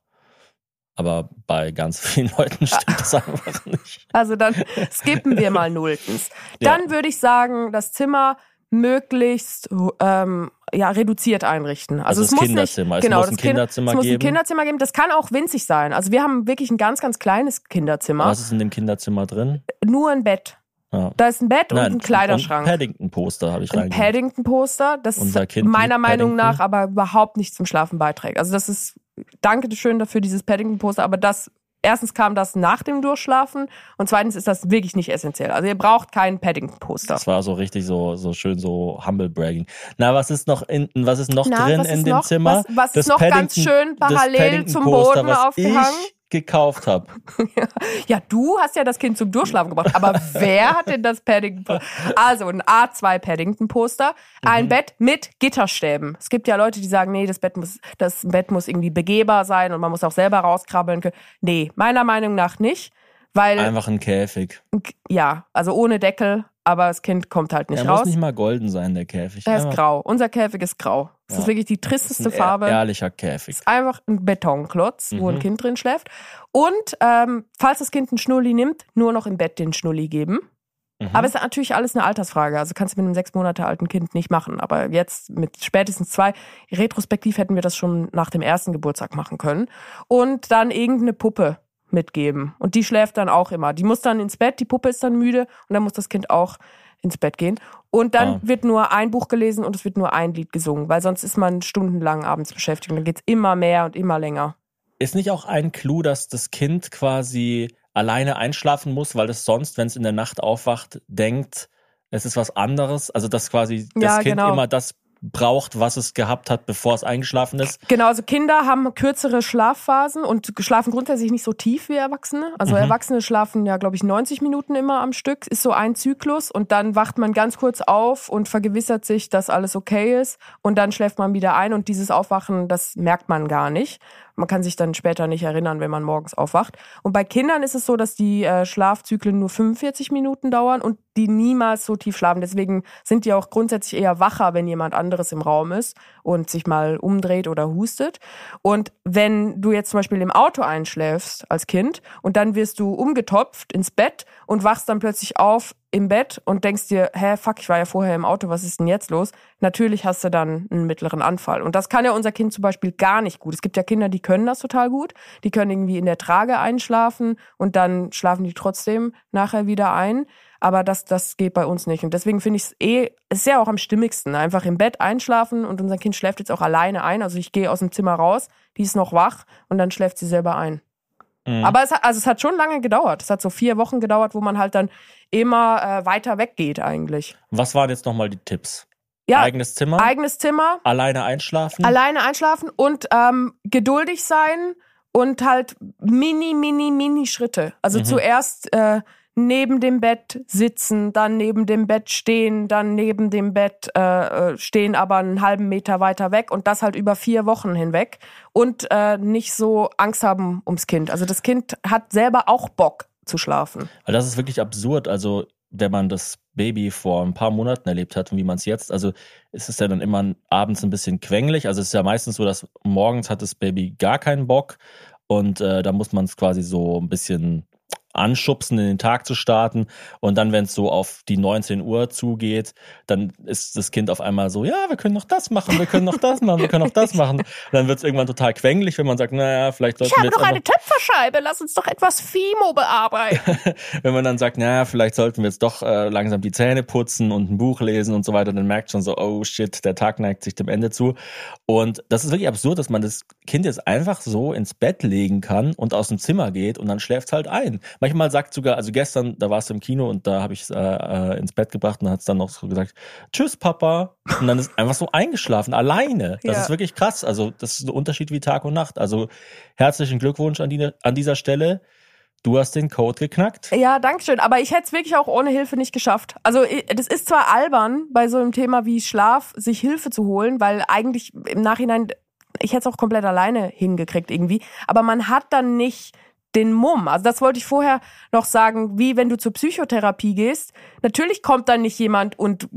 Aber bei ganz vielen Leuten stimmt das einfach nicht. Also dann skippen wir mal nulltens. Dann würde ich sagen, das Zimmer möglichst ähm, ja, reduziert einrichten. Also, Also es muss Kinderzimmer. Nicht, Es genau, muss ein Kind- Kinderzimmer es muss geben. ein Kinderzimmer geben. Das kann auch winzig sein. Also wir haben wirklich ein ganz, ganz kleines Kinderzimmer. Was ist in dem Kinderzimmer drin? Nur ein Bett. Ja. Da ist ein Bett und Nein, ein Kleiderschrank. Und Paddington-Poster habe ich ein reingegeben. Paddington-Poster, das meiner Meinung Paddington. nach aber überhaupt nicht zum Schlafen beiträgt. Also das ist, danke schön dafür, dieses Paddington-Poster, aber das, erstens kam das nach dem Durchschlafen und zweitens ist das wirklich nicht essentiell. Also ihr braucht kein Paddington-Poster. Das war so richtig so, so schön so humble bragging. Na, was ist noch in, was ist noch Na, drin in dem noch? Zimmer? Was- was Das ist noch ganz schön parallel zum Boden was aufgehangen? Ich gekauft habe. Ja, du hast ja das Kind zum Durchschlafen gebracht, aber wer hat denn das Paddington? Also ein A2 Paddington-Poster, ein Mhm. Bett mit Gitterstäben. Es gibt ja Leute, die sagen, nee, das Bett muss, das Bett muss irgendwie begehbar sein und man muss auch selber rauskrabbeln können. Nee, meiner Meinung nach nicht, weil Einfach ein Käfig. ja, also ohne Deckel, aber das Kind kommt halt nicht Er raus. muss nicht mal golden sein, der Käfig. Der ist grau. Unser Käfig ist grau. Das Ja. ist wirklich die tristeste Farbe. ehrlicher Käfig. ist einfach ein Betonklotz, wo ein Mhm. Kind drin schläft. Und ähm, falls das Kind einen Schnulli nimmt, nur noch im Bett den Schnulli geben. Mhm. Aber es ist natürlich alles eine Altersfrage. Also kannst du mit einem sechs Monate alten Kind nicht machen. Aber jetzt mit spätestens zwei, retrospektiv hätten wir das schon nach dem ersten Geburtstag machen können. Und dann irgendeine Puppe mitgeben. Und die schläft dann auch immer. Die muss dann ins Bett, die Puppe ist dann müde und dann muss das Kind auch ins Bett gehen. Und dann Ah. wird nur ein Buch gelesen und es wird nur ein Lied gesungen, weil sonst ist man stundenlang abends beschäftigt und dann geht's immer mehr und immer länger. Ist nicht auch ein Clou, dass das Kind quasi alleine einschlafen muss, weil es sonst, wenn es in der Nacht aufwacht, denkt, es ist was anderes? Also, dass quasi das Ja, Kind genau. immer das braucht, was es gehabt hat, bevor es eingeschlafen ist? Genau, also Kinder haben kürzere Schlafphasen und schlafen grundsätzlich nicht so tief wie Erwachsene. Also Mhm. Erwachsene schlafen ja, glaube ich, 90 Minuten immer am Stück. Ist so ein Zyklus und dann wacht man ganz kurz auf und vergewissert sich, dass alles okay ist und dann schläft man wieder ein und dieses Aufwachen, das merkt man gar nicht. Man kann sich dann später nicht erinnern, wenn man morgens aufwacht. Und bei Kindern ist es so, dass die äh, Schlafzyklen nur 45 Minuten dauern und die niemals so tief schlafen. Deswegen sind die auch grundsätzlich eher wacher, wenn jemand anderes im Raum ist und sich mal umdreht oder hustet. Und wenn du jetzt zum Beispiel im Auto einschläfst als Kind und dann wirst du umgetopft ins Bett und wachst dann plötzlich auf im Bett und denkst dir, hä, fuck, ich war ja vorher im Auto, was ist denn jetzt los? Natürlich hast du dann einen mittleren Anfall. Und das kann ja unser Kind zum Beispiel gar nicht gut. Es gibt ja Kinder, die können das total gut. Die können irgendwie in der Trage einschlafen und dann schlafen die trotzdem nachher wieder ein. Aber das, das geht bei uns nicht. Und deswegen finde ich es eh, ist ja auch am stimmigsten. Einfach im Bett einschlafen und unser Kind schläft jetzt auch alleine ein. Also ich gehe aus dem Zimmer raus, die ist noch wach und dann schläft sie selber ein. Mhm. Aber es hat, also es hat schon lange gedauert. Es hat so vier Wochen gedauert, wo man halt dann immer äh, weiter weggeht eigentlich. Was waren jetzt nochmal die Tipps? Ja, Eigenes Zimmer? eigenes Zimmer, alleine einschlafen? alleine einschlafen und ähm, geduldig sein und halt mini, mini, mini Schritte. Also Mhm. zuerst äh, neben dem Bett sitzen, dann neben dem Bett stehen, dann neben dem Bett äh, äh, stehen, aber einen halben Meter weiter weg und das halt über vier Wochen hinweg und äh, nicht so Angst haben ums Kind. Also das Kind hat selber auch Bock zu schlafen. Das ist wirklich absurd. Also, wenn man das Baby vor ein paar Monaten erlebt hat und wie man es jetzt, also ist es ja dann immer abends ein bisschen quengelig. Also es ist ja meistens so, dass morgens hat das Baby gar keinen Bock und äh, da muss man es quasi so ein bisschen anschubsen, in den Tag zu starten. Und dann, wenn es so auf die 19 Uhr zugeht, dann ist das Kind auf einmal so, ja, wir können noch das machen, wir können noch das machen, wir können noch das machen. Dann wird es irgendwann total quengelig, wenn man sagt, naja, vielleicht sollten Ich wir habe jetzt noch eine Töpferscheibe, lass uns doch etwas Fimo bearbeiten. wenn man dann sagt, naja, vielleicht sollten wir jetzt doch äh, langsam die Zähne putzen und ein Buch lesen und so weiter, dann merkt schon so, oh shit, der Tag neigt sich dem Ende zu. Und das ist wirklich absurd, dass man das Kind jetzt einfach so ins Bett legen kann und aus dem Zimmer geht und dann schläft halt ein. Manchmal sagt sogar, also gestern, da warst du im Kino und da habe ich es äh, äh, ins Bett gebracht und hat es dann noch so gesagt, tschüss Papa. Und dann ist einfach so eingeschlafen, alleine. Das Ja. ist wirklich krass. Also das ist ein Unterschied wie Tag und Nacht. Also herzlichen Glückwunsch an, die, an dieser Stelle. Du hast den Code geknackt. Ja, danke schön. Aber ich hätte es wirklich auch ohne Hilfe nicht geschafft. Also das ist zwar albern, bei so einem Thema wie Schlaf sich Hilfe zu holen, weil eigentlich im Nachhinein, ich hätte es auch komplett alleine hingekriegt irgendwie. Aber man hat dann nicht den Mumm. Also das wollte ich vorher noch sagen, wie wenn du zur Psychotherapie gehst. Natürlich kommt dann nicht jemand und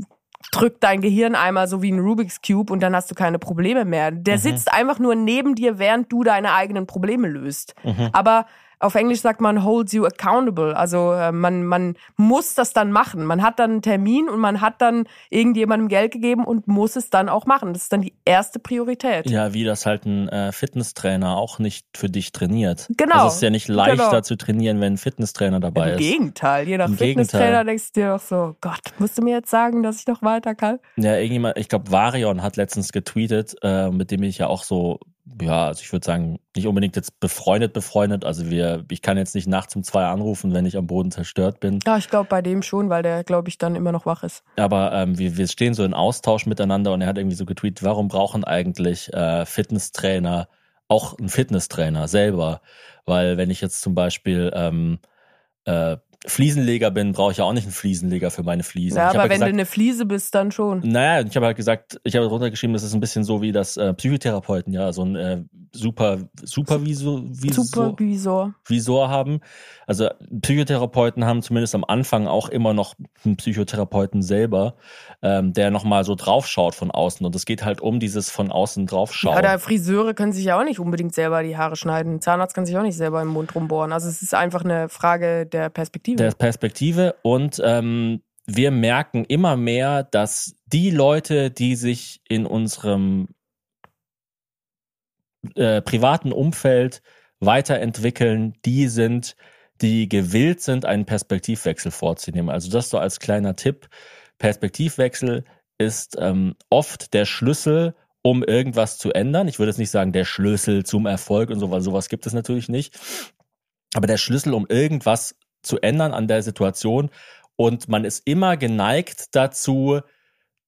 drückt dein Gehirn einmal so wie ein Rubik's Cube und dann hast du keine Probleme mehr. Der sitzt einfach nur neben dir, während du deine eigenen Probleme löst. Aber auf Englisch sagt man holds you accountable. Also äh, man, man muss das dann machen. Man hat dann einen Termin und man hat dann irgendjemandem Geld gegeben und muss es dann auch machen. Das ist dann die erste Priorität. Ja, wie das halt ein äh, Fitnesstrainer auch nicht für dich trainiert. Genau. Also es ist ja nicht leichter Genau. zu trainieren, wenn ein Fitnesstrainer dabei Im ist. Gegenteil, je nach Im Fitnesstrainer Gegenteil. denkst du dir doch so, Gott, musst du mir jetzt sagen, dass ich noch weiter kann? Ja, irgendjemand, ich glaube, Varion hat letztens getweetet, äh, mit dem ich ja auch so, ja, also ich würde sagen, nicht unbedingt jetzt befreundet, befreundet. Also wir, ich kann jetzt nicht nachts um zwei anrufen, wenn ich am Boden zerstört bin. Ja, ich glaube bei dem schon, weil der, glaube ich, dann immer noch wach ist. Aber ähm, wir, wir stehen so in Austausch miteinander und er hat irgendwie so getweetet, warum brauchen eigentlich äh, Fitnesstrainer auch einen Fitnesstrainer selber? Weil wenn ich jetzt zum Beispiel ähm, äh, Fliesenleger bin, brauche ich ja auch nicht einen Fliesenleger für meine Fliesen. Ja, ich aber wenn gesagt, du eine Fliese bist, dann schon. Naja, ich habe halt gesagt, ich habe runtergeschrieben, das ist ein bisschen so wie das äh, Psychotherapeuten, ja, so ein äh, super Supervisor Visor, Supervisor. Visor haben. Also Psychotherapeuten haben zumindest am Anfang auch immer noch einen Psychotherapeuten selber, ähm, der nochmal so draufschaut von außen. Und es geht halt um dieses von außen draufschauen. Ja, oder Friseure können sich ja auch nicht unbedingt selber die Haare schneiden. Ein Zahnarzt kann sich auch nicht selber im Mund rumbohren. Also es ist einfach eine Frage der Perspektive. Der Perspektive und ähm, wir merken immer mehr, dass die Leute, die sich in unserem äh, privaten Umfeld weiterentwickeln, die sind, die gewillt sind, einen Perspektivwechsel vorzunehmen. Also das so als kleiner Tipp. Perspektivwechsel ist ähm, oft der Schlüssel, um irgendwas zu ändern. Ich würde jetzt nicht sagen, der Schlüssel zum Erfolg und so, weil sowas gibt es natürlich nicht. Aber der Schlüssel, um irgendwas zu ändern an der Situation. Und man ist immer geneigt dazu,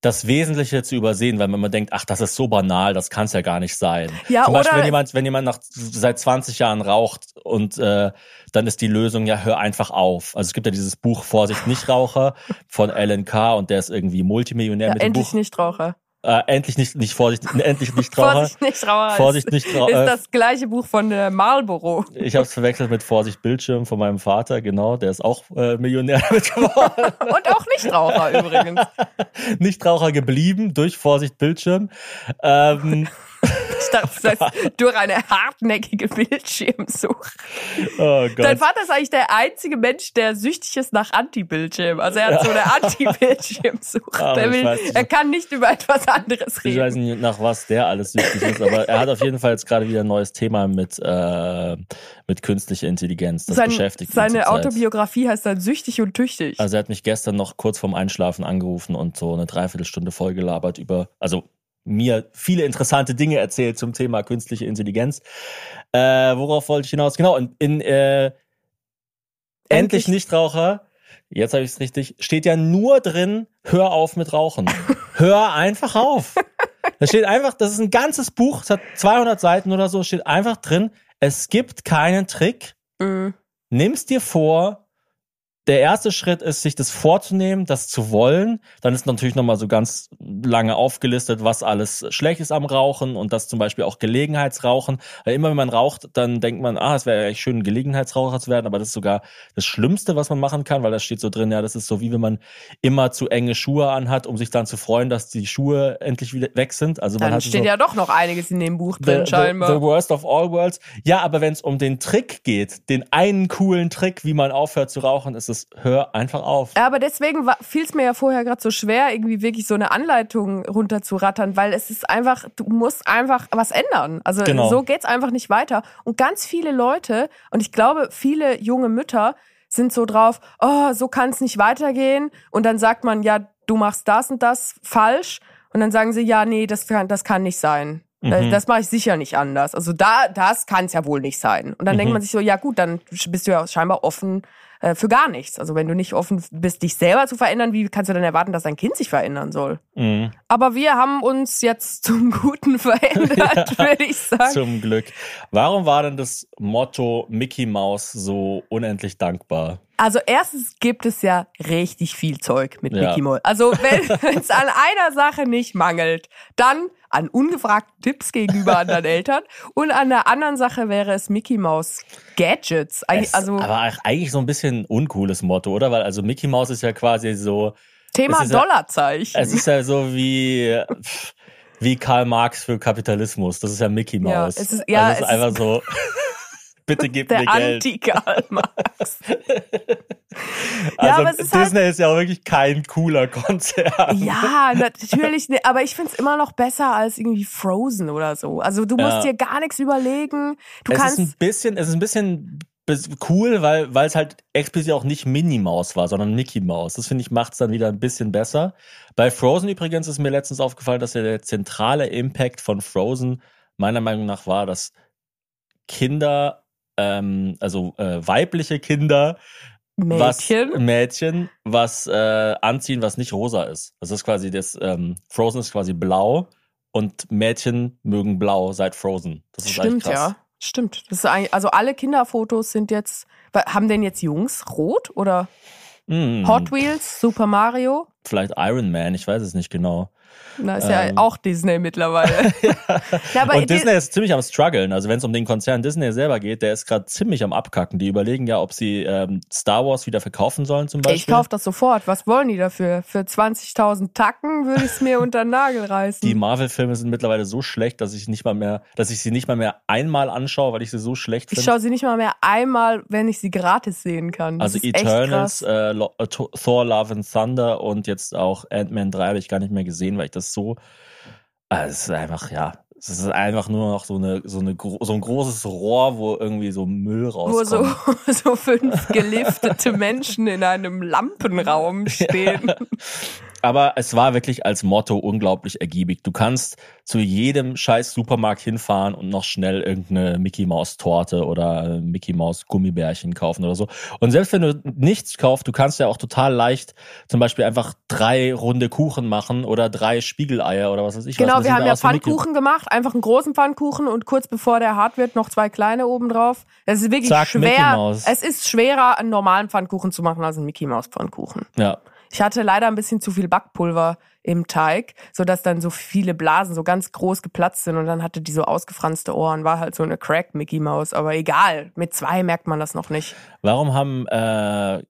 das Wesentliche zu übersehen, weil man immer denkt, ach, das ist so banal, das kann es ja gar nicht sein. Ja, Zum Beispiel, wenn jemand, wenn jemand nach seit 20 Jahren raucht und äh, dann ist die Lösung, ja, hör einfach auf. Also es gibt ja dieses Buch Vorsicht Nichtraucher von Alan Carr und der ist irgendwie Multimillionär ja, mit dem endlich Buch. Nichtraucher. Äh, endlich nicht, nicht Vorsicht, endlich Nichtraucher. Vorsicht Nichtraucher. Vorsicht ist, Nichtraucher. ist das gleiche Buch von äh, Marlboro. Ich habe es verwechselt mit Vorsicht Bildschirm von meinem Vater, genau, der ist auch äh, Millionär damit geworden. Und auch Nichtraucher übrigens. Nichtraucher geblieben durch Vorsicht Bildschirm. Ähm, Dachte, das heißt, durch eine hartnäckige Bildschirmsuche. oh Dein Gott. Vater ist eigentlich der einzige Mensch, der süchtig ist nach Anti-Bildschirm. Also er hat so eine nicht. er kann nicht über etwas anderes Ich weiß reden. nicht, nach was der alles süchtig ist, aber er hat auf jeden Fall jetzt gerade wieder ein neues Thema mit, äh, mit künstlicher Intelligenz. Das Sein, beschäftigt ihn seine. Autobiografie heißt dann Süchtig und Tüchtig. Also er hat mich gestern noch kurz vorm Einschlafen angerufen und so eine Dreiviertelstunde vollgelabert über, also mir viele interessante Dinge erzählt zum Thema künstliche Intelligenz. Äh, worauf wollte ich hinaus? Genau, in, in äh, Endlich, Endlich- Nichtraucher, jetzt habe ich es richtig, steht ja nur drin, hör auf mit Rauchen. hör einfach auf. Da steht einfach, das ist ein ganzes Buch, es hat 200 Seiten oder so, steht einfach drin, es gibt keinen Trick, Mm. nimm's dir vor, der erste Schritt ist, sich das vorzunehmen, das zu wollen. Dann ist natürlich nochmal so ganz lange aufgelistet, was alles schlecht ist am Rauchen und das zum Beispiel auch Gelegenheitsrauchen. Weil immer wenn man raucht, dann denkt man, ah, es wäre eigentlich schön, Gelegenheitsraucher zu werden, aber das ist sogar das Schlimmste, was man machen kann, weil da steht so drin, ja, das ist so wie wenn man immer zu enge Schuhe anhat, um sich dann zu freuen, dass die Schuhe endlich wieder weg sind. Also man Dann hat steht so ja doch noch einiges in dem Buch the, drin, the, scheinbar. the worst of all worlds. Ja, aber wenn es um den Trick geht, den einen coolen Trick, wie man aufhört zu rauchen, ist es, hör einfach auf. Ja, aber deswegen fiel es mir ja vorher gerade so schwer, irgendwie wirklich so eine Anleitung runterzurattern, weil es ist einfach, du musst einfach was ändern. Also Genau. so geht's einfach nicht weiter. Und ganz viele Leute, und ich glaube, viele junge Mütter sind so drauf, oh, so kann es nicht weitergehen. Und dann sagt man, ja, du machst das und das falsch. Und dann sagen sie, ja, nee, das kann, das kann nicht sein. Das, Mhm. das mache ich sicher nicht anders. Also da, das kann es ja wohl nicht sein. Und dann denkt Mhm. man sich so, ja gut, dann bist du ja scheinbar offen äh, für gar nichts. Also wenn du nicht offen bist, dich selber zu verändern, wie kannst du dann erwarten, dass dein Kind sich verändern soll? Mhm. Aber wir haben uns jetzt zum Guten verändert, würde ich sagen. Zum Glück. Warum war denn das Motto Mickey Mouse so unendlich dankbar? Also erstens gibt es ja richtig viel Zeug mit Ja. Mickey Mouse. Also wenn es an einer Sache nicht mangelt, dann an ungefragten Tipps gegenüber anderen Eltern und an der anderen Sache wäre es Mickey Mouse Gadgets. Eigentlich, Es- also aber eigentlich so ein bisschen uncooles Motto, oder? Weil also Mickey Mouse ist ja quasi so, Thema ist ja- Dollarzeichen. es ist ja so wie wie Karl Marx für Kapitalismus. Das ist ja Mickey Ja, Mouse. es ist- ja, also es ist es ist- einfach so. Bitte gib der mir Geld. Anti-Karl Marx. Also aber es ist halt- Disney ist ja auch wirklich kein cooler Konzern. Ja, natürlich, ne, aber ich find's immer noch besser als irgendwie Frozen oder so. Also du musst Ja. dir gar nichts überlegen. Du es kannst ist ein bisschen, es ist ein bisschen bis- cool, weil weil es halt explizit auch nicht Minnie Maus war, sondern Mickey Maus. Das finde ich macht's dann wieder ein bisschen besser. Bei Frozen übrigens ist mir letztens aufgefallen, dass ja der zentrale Impact von Frozen meiner Meinung nach war, dass Kinder, ähm, also äh, weibliche Kinder, Mädchen. was Mädchen, was äh, anziehen, was nicht rosa ist. Das ist quasi das Haben Frozen ist quasi blau und Mädchen mögen blau seit Frozen. Das ist eigentlich Stimmt, krass. ja. Stimmt. Das ist also alle Kinderfotos sind jetzt, haben denn jetzt Jungs rot oder Mm, Hot Wheels, Super Mario? Vielleicht Iron Man, ich weiß es nicht genau. Na, ist ja Ähm. auch Disney mittlerweile. ja, aber und Disney ist ziemlich am struggeln. Also wenn es um den Konzern Disney selber geht, der ist gerade ziemlich am abkacken. Die überlegen ja, ob sie ähm, Star Wars wieder verkaufen sollen zum Beispiel. ich kaufe das sofort. Was wollen die dafür? Für 20.000 Tacken würde ich es mir unter den Nagel reißen. die Marvel-Filme sind mittlerweile so schlecht, dass ich nicht mal mehr, dass ich sie nicht mal mehr einmal anschaue, weil ich sie so schlecht ich finde. schaue sie nicht mal mehr einmal, wenn ich sie gratis sehen kann. Das Also Eternals, äh, äh, Thor- Thor, Love and Thunder und jetzt auch Ant-Man 3 habe ich gar nicht mehr gesehen, weil ich das so. Äh, es ist einfach, ja. Es ist einfach nur noch so, eine, so, eine, so ein großes Rohr, wo irgendwie so Müll wo rauskommt. so, so fünf geliftete Menschen in einem Lampenraum stehen. Aber es war wirklich als Motto unglaublich ergiebig. Du kannst zu jedem scheiß Supermarkt hinfahren und noch schnell irgendeine Mickey Maus Torte oder Mickey Maus Gummibärchen kaufen oder so. Und selbst wenn du nichts kaufst, du kannst ja auch total leicht zum Beispiel einfach drei runde Kuchen machen oder drei Spiegeleier oder was weiß ich. was. Genau, Das wir haben ja Pfannkuchen gemacht, einfach einen großen Pfannkuchen und kurz bevor der hart wird, noch zwei kleine oben drauf. Es ist wirklich Zack, schwer. Es ist schwerer, einen normalen Pfannkuchen zu machen als einen Mickey Maus Pfannkuchen. Ja. Ich hatte leider ein bisschen zu viel Backpulver im Teig, sodass dann so viele Blasen so ganz groß geplatzt sind und dann hatte die so ausgefranste Ohren. War halt so eine Crack Mickey Maus, aber egal. Mit zwei merkt man das noch nicht. Warum haben äh,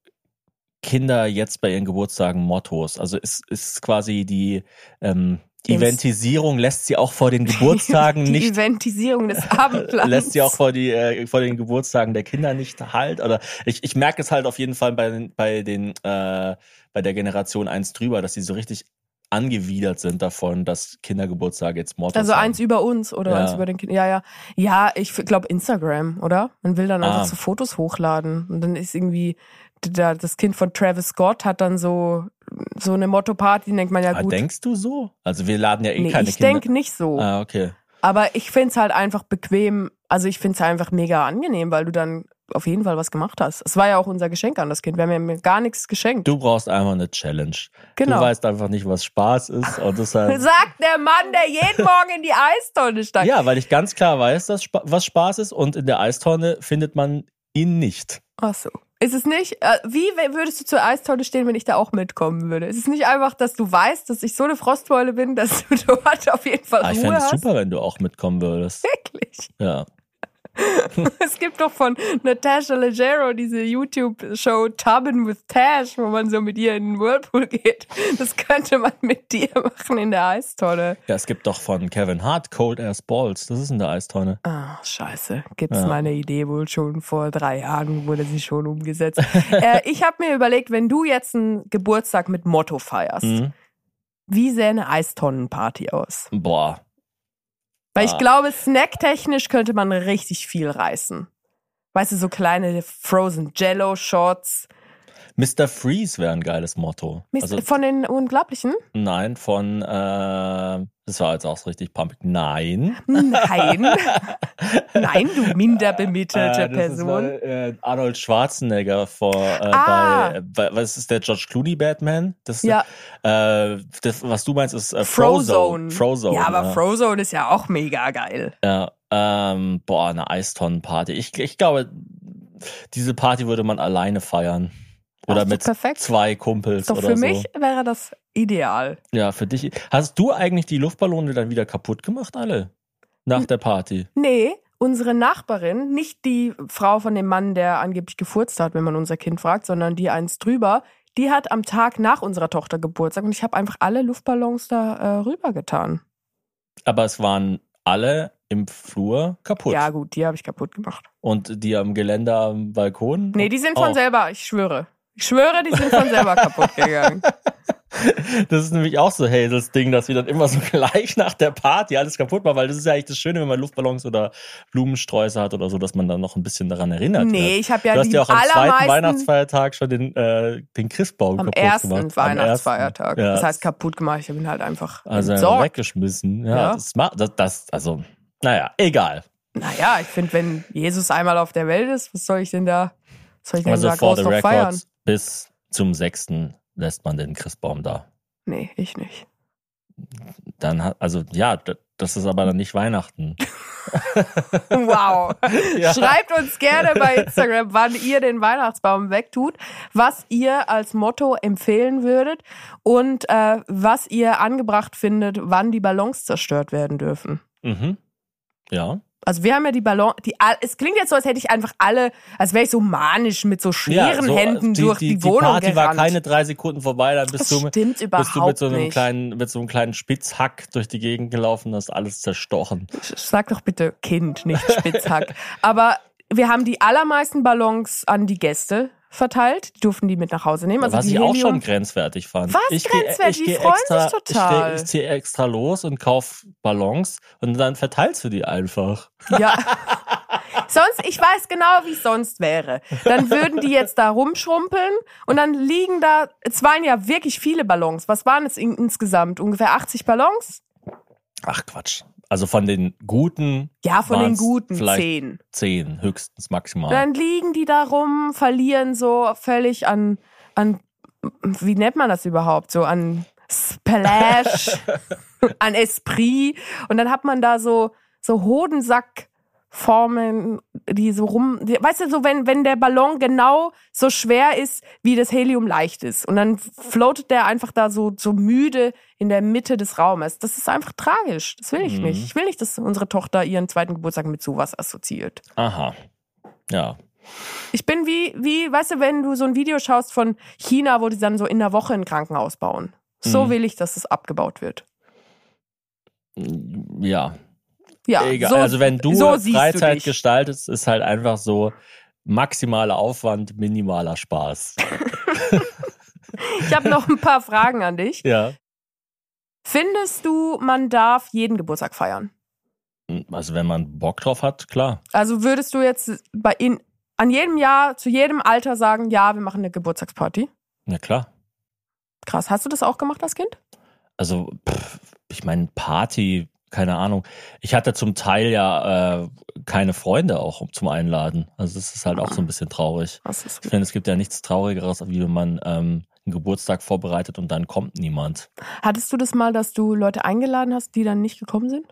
Kinder jetzt bei ihren Geburtstagen Mottos? Also ist, ist quasi die ähm, Eventisierung lässt sie auch vor den Geburtstagen Die nicht Eventisierung des Abendplans. lässt sie auch vor die äh, vor den Geburtstagen der Kinder nicht halt oder ich, ich merke es halt auf jeden Fall bei bei den äh, bei der Generation eins drüber, dass sie so richtig angewidert sind davon, dass Kindergeburtstage jetzt Mottos Also haben. eins über uns oder Ja. eins über den Kind. Ja, ja. Ja, ich glaube Instagram, oder? Man will dann einfach Ah. so Fotos hochladen. Und dann ist irgendwie, das Kind von Travis Scott hat dann so, so eine Motto-Party, denkt man ja Ah, gut. denkst du so? Also wir laden ja eh nee, keine ich Kinder. denke nicht so. Ah, okay. Aber ich find's halt einfach bequem. Also ich find's einfach mega angenehm, weil du dann auf jeden Fall was gemacht hast. Es war ja auch unser Geschenk an das Kind. Wir haben ja gar nichts geschenkt. Du brauchst einfach eine Challenge. Genau. Du weißt einfach nicht, was Spaß ist und deshalb Sagt der Mann, der jeden Morgen in die Eistonne steigt. Ja, weil ich ganz klar weiß, dass was Spaß ist und in der Eistonne findet man ihn nicht. Ach so. Ist es nicht, äh, wie würdest du zur Eistonne stehen, wenn ich da auch mitkommen würde? Ist es nicht einfach, dass du weißt, dass ich so eine Frostbeule bin, dass du dort auf jeden Fall Ah, ich Ruhe fände es hast? super, wenn du auch mitkommen würdest. Wirklich. Ja. Es gibt doch von Natasha Leggero diese YouTube-Show Tubbin with Tash, wo man so mit ihr in den Whirlpool geht. Das könnte man mit dir machen in der Eistonne. Ja, es gibt doch von Kevin Hart Cold Ass Balls. Das ist in der Eistonne. Ah, scheiße. Gibt's Ja. meine Idee wohl schon vor drei Jahren, wurde sie schon umgesetzt. äh, ich habe mir überlegt, wenn du jetzt einen Geburtstag mit Motto feierst, Mhm. wie sähe eine Eistonnenparty aus? Boah. Weil ich Ah. glaube, snacktechnisch könnte man richtig viel reißen. Weißt du, so kleine Frozen Jello Shots. Mr. Freeze wäre ein geiles Motto. Mist, Also, von den Unglaublichen? nein, von, äh, das war jetzt auch so richtig pumpig. Nein. Nein. Nein, du minder bemittelte Äh, Person. Ist, äh, Arnold Schwarzenegger vor, äh, Ah. bei, bei, was ist der George Clooney Batman? Das, Ja. Äh, das, was du meinst, ist äh, Frozone. Frozone. Frozone. Ja, aber ja. Frozone ist ja auch mega geil. Ja, ähm, boah, eine Eistonnenparty. Ich, ich glaube, diese Party würde man alleine feiern. Oder Ach, mit perfekt. zwei Kumpels Doch oder für so. mich wäre das ideal. Ja, für dich. Hast du eigentlich die Luftballone dann wieder kaputt gemacht, alle? Nach der Party? Nee, unsere Nachbarin, nicht die Frau von dem Mann, der angeblich gefurzt hat, wenn man unser Kind fragt, sondern die eins drüber, die hat am Tag nach unserer Tochter Geburtstag und ich habe einfach alle Luftballons da äh, rübergetan. Aber es waren alle im Flur kaputt. Ja, gut, die habe ich kaputt gemacht. Und die am Geländer am Balkon? Nee, die sind von Auch. selber, ich schwöre. Ich schwöre, die sind von selber kaputt gegangen. Das ist nämlich auch so Hazels Ding, dass wir dann immer so gleich nach der Party alles kaputt machen, weil das ist ja eigentlich das Schöne, wenn man Luftballons oder Blumensträuße hat oder so, dass man dann noch ein bisschen daran erinnert Nee, ich habe ja du hast ja auch am zweiten Weihnachtsfeiertag schon den, äh, den Christbaum am kaputt ersten gemacht. Weihnachtsfeiertag. Am ersten. Ja, Das heißt kaputt gemacht, ich habe ihn halt einfach also entsorgt. weggeschmissen. Ja, Ja. Das, das, das, also, naja, egal. Naja, ich finde, wenn Jesus einmal auf der Welt ist, was soll ich denn da, was soll ich denn Also da groß noch feiern? Bis zum sechsten lässt man den Christbaum da. Nee, ich nicht. Dann hat, also ja, das ist aber dann nicht Weihnachten. Wow. Ja. Schreibt uns gerne bei Instagram, wann ihr den Weihnachtsbaum wegtut, was ihr als Motto empfehlen würdet und äh, was ihr angebracht findet, wann die Ballons zerstört werden dürfen. Mhm. Ja. Also wir haben ja die Ballons, die es klingt jetzt so, als hätte ich einfach alle, als wäre ich so manisch mit so schweren so, Händen die, durch die, die, die Wohnung Party war gerannt. keine drei Sekunden vorbei, dann bist das du, stimmt bist du überhaupt mit so einem nicht. kleinen, mit so einem kleinen Spitzhack durch die Gegend gelaufen, hast alles zerstochen. Sag doch bitte Kind, nicht Spitzhack. Aber wir haben die allermeisten Ballons an die Gäste verteilt. Die durften die mit nach Hause nehmen. Also Was die ich auch Helium schon grenzwertig fand. Was ich geh- grenzwertig? Ich Die geh freuen extra, sich total. Ich, geh- ich ziehe extra los und kauf Ballons und dann verteilst du die einfach. Ja. Sonst, ich weiß genau, wie es sonst wäre. Dann würden die jetzt da rumschrumpeln und dann liegen da, es waren ja wirklich viele Ballons. Was waren es in, insgesamt? Ungefähr 80 Ballons? Ach Quatsch. Also von den guten Ja, von den guten zehn. zehn, höchstens maximal. Dann liegen die da rum, verlieren so völlig an, an, wie nennt man das überhaupt? So an Splash, an Esprit. Und dann hat man da so, so Hodensackformen, die so rum, weißt du, so wenn, wenn der Ballon genau so schwer ist, wie das Helium leicht ist. Und dann floatet der einfach da so, so müde in der Mitte des Raumes. Das ist einfach tragisch. Das will ich Mhm. nicht. Ich will nicht, dass unsere Tochter ihren zweiten Geburtstag mit sowas assoziiert. Aha. Ja. Ich bin wie, wie, weißt du, wenn du so ein Video schaust von China, wo die dann so in der Woche ein Krankenhaus bauen. So Mhm. will ich, dass es abgebaut wird. Ja. Ja, Egal. so, also wenn du so Freizeit du gestaltest, ist halt einfach so maximaler Aufwand, minimaler Spaß. Ich habe noch ein paar Fragen an dich. ja. Findest du, man darf jeden Geburtstag feiern? Also wenn man Bock drauf hat, klar. Also würdest du jetzt bei in, an jedem Jahr, zu jedem Alter sagen, ja, wir machen eine Geburtstagsparty? Ja klar. Krass. Hast du das auch gemacht als Kind? Also pff, ich meine Party, keine Ahnung. Ich hatte zum Teil ja äh, keine Freunde auch zum Einladen. Also es ist halt auch so ein bisschen traurig. Das ist Ich finde, es gibt ja nichts Traurigeres, wie wenn man ähm, einen Geburtstag vorbereitet und dann kommt niemand. Hattest du das mal, dass du Leute eingeladen hast, die dann nicht gekommen sind?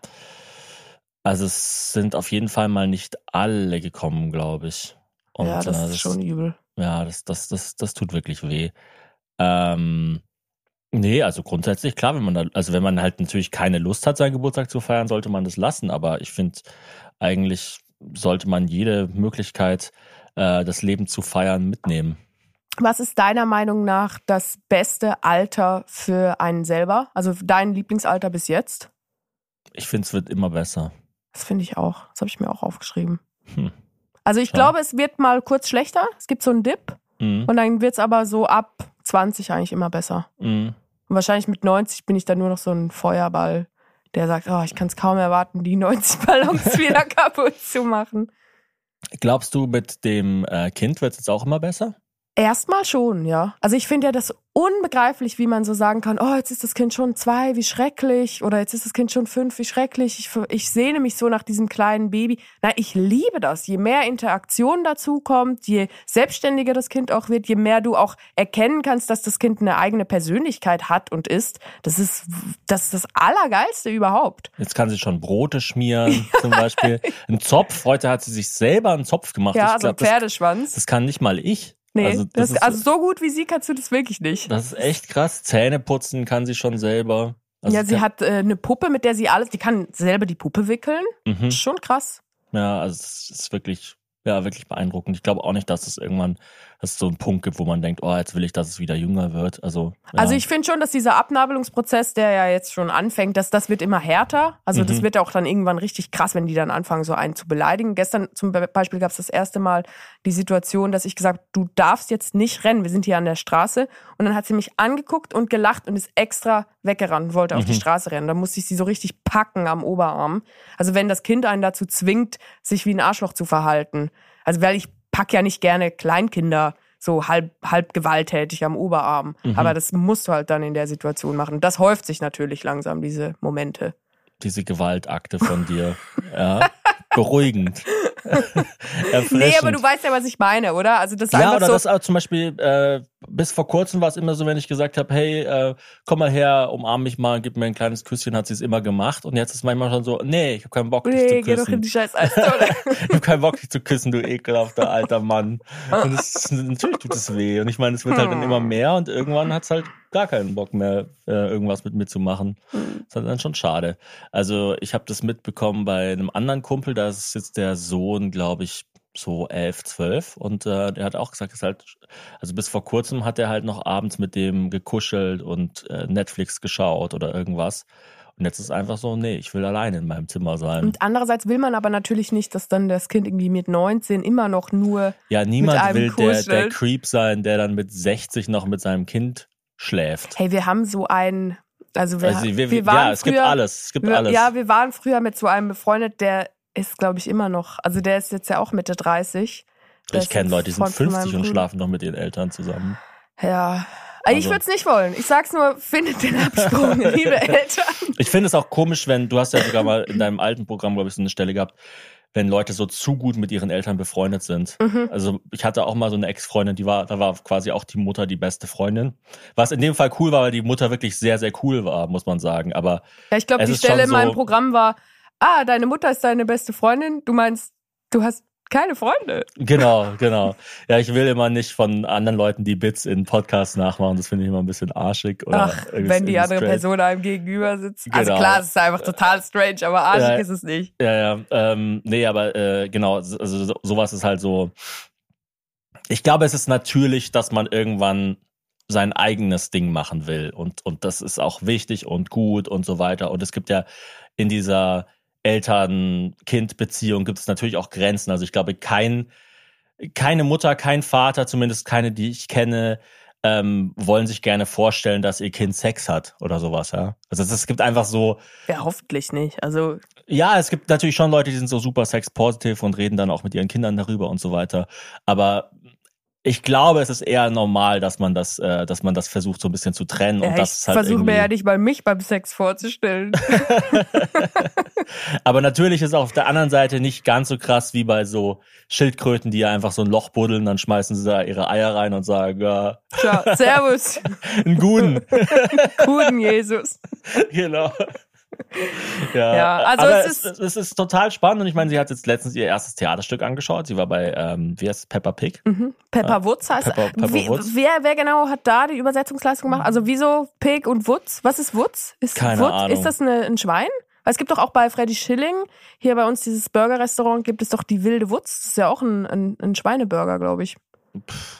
Also es sind auf jeden Fall mal nicht alle gekommen, glaube ich. Und, ja, das äh, ist schon übel. Ja, das, das, das, das tut wirklich weh. Ähm, nee, also grundsätzlich klar, wenn man da, also wenn man halt natürlich keine Lust hat, seinen Geburtstag zu feiern, sollte man das lassen. Aber ich finde, eigentlich sollte man jede Möglichkeit, äh, das Leben zu feiern, mitnehmen. Was ist deiner Meinung nach das beste Alter für einen selber? Also dein Lieblingsalter bis jetzt? Ich finde, es wird immer besser. Das finde ich auch. Das habe ich mir auch aufgeschrieben. Hm. Also ich Schade. glaube, es wird mal kurz schlechter. Es gibt so einen Dip. Mhm. Und dann wird es aber so ab 20 eigentlich immer besser. Mhm. Und wahrscheinlich mit 90 bin ich dann nur noch so ein Feuerball, der sagt, oh, ich kann es kaum erwarten, die 90 Ballons wieder kaputt zu machen. Glaubst du, mit dem äh, Kind wird es jetzt auch immer besser? Erstmal schon, ja. Also ich finde ja das unbegreiflich, wie man so sagen kann, oh, jetzt ist das Kind schon zwei, wie schrecklich. Oder jetzt ist das Kind schon fünf, wie schrecklich. Ich, ich sehne mich so nach diesem kleinen Baby. Nein, ich liebe das. Je mehr Interaktion dazu kommt, je selbstständiger das Kind auch wird, je mehr du auch erkennen kannst, dass das Kind eine eigene Persönlichkeit hat und ist. Das ist das, ist das Allergeilste überhaupt. Jetzt kann sie schon Brote schmieren, zum Beispiel. Ein Zopf. Heute hat sie sich selber einen Zopf gemacht. Ja, ich so ein glaub, das, Pferdeschwanz. das kann nicht mal ich. Nee, also, das, ist, also so gut wie sie kannst du das wirklich nicht. das ist echt krass. Zähne putzen kann sie schon selber. Also ja, sie hat äh, eine Puppe, mit der sie alles, die kann selber die Puppe wickeln. Mhm. Schon krass. Ja, also es ist wirklich, ja, wirklich beeindruckend. Ich glaube auch nicht, dass es irgendwann, dass es so einen Punkt gibt, wo man denkt, oh, jetzt will ich, dass es wieder jünger wird. Also, ja. Also ich finde schon, dass dieser Abnabelungsprozess, der ja jetzt schon anfängt, dass das wird immer härter. Also das Mhm. wird auch dann irgendwann richtig krass, wenn die dann anfangen, so einen zu beleidigen. Gestern zum Be- Beispiel gab es das erste Mal die Situation, dass ich gesagt, du darfst jetzt nicht rennen. Wir sind hier an der Straße. Und dann hat sie mich angeguckt und gelacht und ist extra weggerannt und wollte auf die Mhm. Straße rennen. Da musste ich sie so richtig packen am Oberarm. Also wenn das Kind einen dazu zwingt, sich wie ein Arschloch zu verhalten. Also weil ich pack ja nicht gerne Kleinkinder so halb, halb gewalttätig am Oberarm. Mhm. Aber das musst du halt dann in der Situation machen. Das häuft sich natürlich langsam, diese Momente. diese Gewaltakte von dir. ja. Beruhigend. Nee, aber du weißt ja, was ich meine, oder? Also das ist Ja, einfach oder so. das auch zum Beispiel, äh, bis vor kurzem war es immer so, wenn ich gesagt habe, hey, äh, komm mal her, umarm mich mal, gib mir ein kleines Küsschen, hat sie es immer gemacht. Und jetzt ist es manchmal schon so, nee, ich habe keinen Bock, dich nee, zu geh doch küssen. in die scheiß Eistonne. ich habe keinen Bock, dich zu küssen, du ekelhafter alter Mann. Und es, natürlich tut es weh. Und ich meine, es wird halt dann immer mehr und irgendwann hat's halt gar keinen Bock mehr, äh, irgendwas mit mir zu machen. Das ist halt dann schon schade. Also ich habe das mitbekommen bei einem anderen Kumpel, da ist jetzt der Sohn, glaube ich, so elf, zwölf und äh, der hat auch gesagt, es ist halt, also bis vor kurzem hat er halt noch abends mit dem gekuschelt und äh, Netflix geschaut oder irgendwas. Und jetzt ist einfach so, nee, ich will alleine in meinem Zimmer sein. Und andererseits will man aber natürlich nicht, dass dann das Kind irgendwie mit 19 immer noch nur Ja, niemand will der, der. Creep sein, der dann mit 60 noch mit seinem Kind schläft. Hey, wir haben so einen, also wir, Also wir, wir waren ja, es früher, gibt alles. Es gibt alles. Ja, wir waren früher mit so einem befreundet, der ist, glaube ich, immer noch, also der ist jetzt ja auch Mitte 30. Der ich kenne Leute, die sind Freund von 50 meinem und schlafen noch mit ihren Eltern zusammen. Ja. Also, ich würde es nicht wollen. Ich sag's nur, findet den Absprung, liebe Eltern. Ich finde es auch komisch, wenn, du hast ja sogar mal in deinem alten Programm, glaube ich, so eine Stelle gehabt, wenn Leute so zu gut mit ihren Eltern befreundet sind. Mhm. Also ich hatte auch mal so eine Ex-Freundin, die war, da war quasi auch die Mutter die beste Freundin. Was in dem Fall cool war, weil die Mutter wirklich sehr, sehr cool war, muss man sagen. Aber Ja, ich glaube, die Stelle in meinem Programm war, ah, deine Mutter ist deine beste Freundin. Du meinst, du hast keine Freunde. Genau, genau. Ja, ich will immer nicht von anderen Leuten die Bits in Podcasts nachmachen. Das finde ich immer ein bisschen arschig. Oder Ach, wenn die andere straight. Person einem gegenüber sitzt. Also Genau. klar, es ist einfach total strange, aber arschig Ja. ist es nicht. Ja, ja. Ähm, nee, aber äh, genau, so- also so, sowas ist halt so. Ich glaube, es ist natürlich, dass man irgendwann sein eigenes Ding machen will. Und, und das ist auch wichtig und gut und so weiter. Und es gibt ja in dieser Eltern-Kind-Beziehung gibt es natürlich auch Grenzen. Also ich glaube, kein, keine Mutter, kein Vater, zumindest keine, die ich kenne, ähm, wollen sich gerne vorstellen, dass ihr Kind Sex hat oder sowas, ja. Also es, es gibt einfach so, Ja, hoffentlich nicht. Also, ja, es gibt natürlich schon Leute, die sind so super sex-positive und reden dann auch mit ihren Kindern darüber und so weiter. Aber ich glaube, es ist eher normal, dass man das, äh, dass man das versucht, so ein bisschen zu trennen. ja, und ich das halt versuche mir ja nicht mal mich beim Sex vorzustellen. Aber natürlich ist auch auf der anderen Seite nicht ganz so krass wie bei so Schildkröten, die ja einfach so ein Loch buddeln, dann schmeißen sie da ihre Eier rein und sagen, ja, Ciao, servus, einen guten. guten Jesus. genau. Ja, Ja, also aber es es, es, es ist total spannend und ich meine, sie hat jetzt letztens ihr erstes Theaterstück angeschaut. Sie war bei, ähm, wie heißt es, Peppa Pig. Mhm. Pepper Woods heißt Pepper- Pepper wie, Woods. Wer, wer genau hat da die Übersetzungsleistung gemacht? Also wieso Pig und Woods? Was ist Woods? Ist Keine Woods, Ahnung. Ist das eine, ein Schwein? Weil es gibt doch auch bei Freddy Schilling, hier bei uns dieses Burger-Restaurant, gibt es doch die wilde Wutz. Das ist ja auch ein, ein, ein Schweineburger, glaube ich.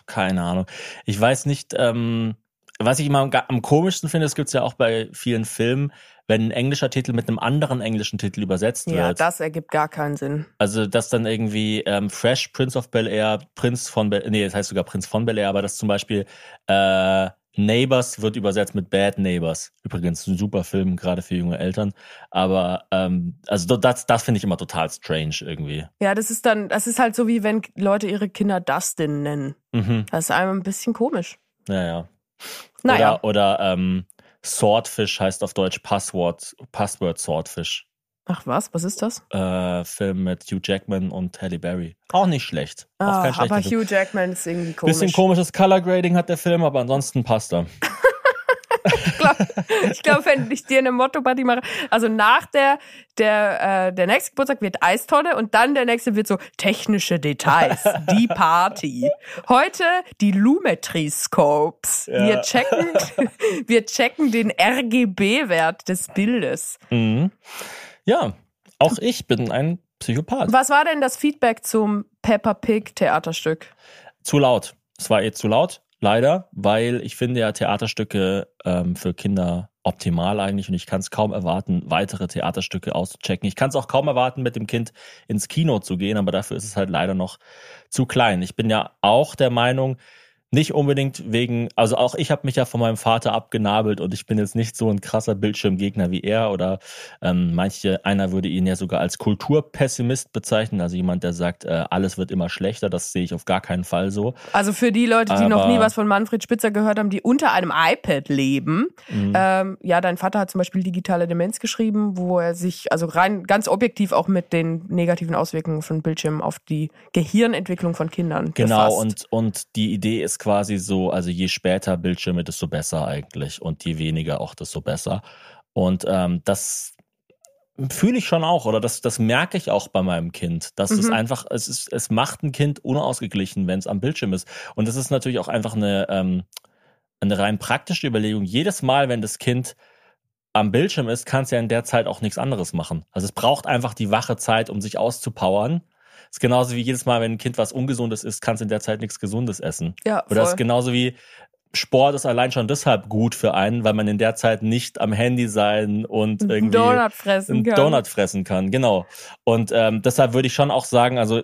Keine Ahnung. Ich weiß nicht, ähm, was ich immer am, am komischsten finde, das gibt's ja auch bei vielen Filmen, wenn ein englischer Titel mit einem anderen englischen Titel übersetzt Ja, wird. das ergibt gar keinen Sinn. Also, dass dann irgendwie ähm, Fresh Prince of Bel Air, Prinz von Bel nee, das heißt sogar Prinz von Bel Air, aber dass zum Beispiel äh, Neighbors wird übersetzt mit Bad Neighbors. Übrigens ein super Film, gerade für junge Eltern. Aber ähm, also das, das finde ich immer total strange irgendwie. Ja, das ist dann, das ist halt so wie wenn Leute ihre Kinder Dustin nennen. Mhm. Das ist einem ein bisschen komisch. Naja. Naja. Oder, oder ähm, Swordfish heißt auf Deutsch Passwort, Password Swordfish. Ach was, was ist das? Äh, Film mit Hugh Jackman und Halle Berry. Auch nicht schlecht. Auch Ah, kein schlechter aber Film. Hugh Jackman ist irgendwie komisch. Bisschen komisches Color Grading hat der Film, aber ansonsten passt er. Ich glaube, wenn ich dir eine Motto-Party mache, also nach der, der, äh, der nächste Geburtstag wird Eistonne und dann der nächste wird so technische Details, die Party. Heute die Lumetri-Scopes. Wir Ja. checken, wir checken den RGB-Wert des Bildes. Mhm. Ja, auch ich bin ein Psychopath. Was war denn das Feedback zum Peppa Pig Theaterstück? Zu laut. Es war eh zu laut, leider, weil ich finde ja Theaterstücke ähm, für Kinder optimal eigentlich und ich kann es kaum erwarten, weitere Theaterstücke auszuchecken. Ich kann es auch kaum erwarten, mit dem Kind ins Kino zu gehen, aber dafür ist es halt leider noch zu klein. Ich bin ja auch der Meinung, nicht unbedingt wegen, also auch ich habe mich ja von meinem Vater abgenabelt und ich bin jetzt nicht so ein krasser Bildschirmgegner wie er oder ähm, manche, einer würde ihn ja sogar als Kulturpessimist bezeichnen, also jemand, der sagt, äh, alles wird immer schlechter, das sehe ich auf gar keinen Fall so. Also für die Leute, die noch Aber- nie was von Manfred Spitzer gehört haben, die unter einem iPad leben. Mhm. Ähm, ja, dein Vater hat zum Beispiel digitale Demenz geschrieben, wo er sich also rein ganz objektiv auch mit den negativen Auswirkungen von Bildschirmen auf die Gehirnentwicklung von Kindern Genau, befasst. und, und die Idee ist quasi so, also je später Bildschirme, desto besser eigentlich und je weniger auch, desto besser. Und ähm, das fühle ich schon auch oder das, das merke ich auch bei meinem Kind. Das ist Mhm. einfach, es, ist, es macht ein Kind unausgeglichen, wenn es am Bildschirm ist. Und das ist natürlich auch einfach eine, ähm, eine rein praktische Überlegung. Jedes Mal, wenn das Kind am Bildschirm ist, kann es ja in der Zeit auch nichts anderes machen. Also es braucht einfach die wache Zeit, um sich auszupowern. Ist genauso wie jedes Mal, wenn ein Kind was Ungesundes isst, kann es in der Zeit nichts Gesundes essen. ja, Oder es voll. ist genauso wie Sport ist allein schon deshalb gut für einen, weil man in der Zeit nicht am Handy sein und irgendwie Donut fressen einen kann. Donut fressen kann. Genau. Und ähm, deshalb würde ich schon auch sagen, also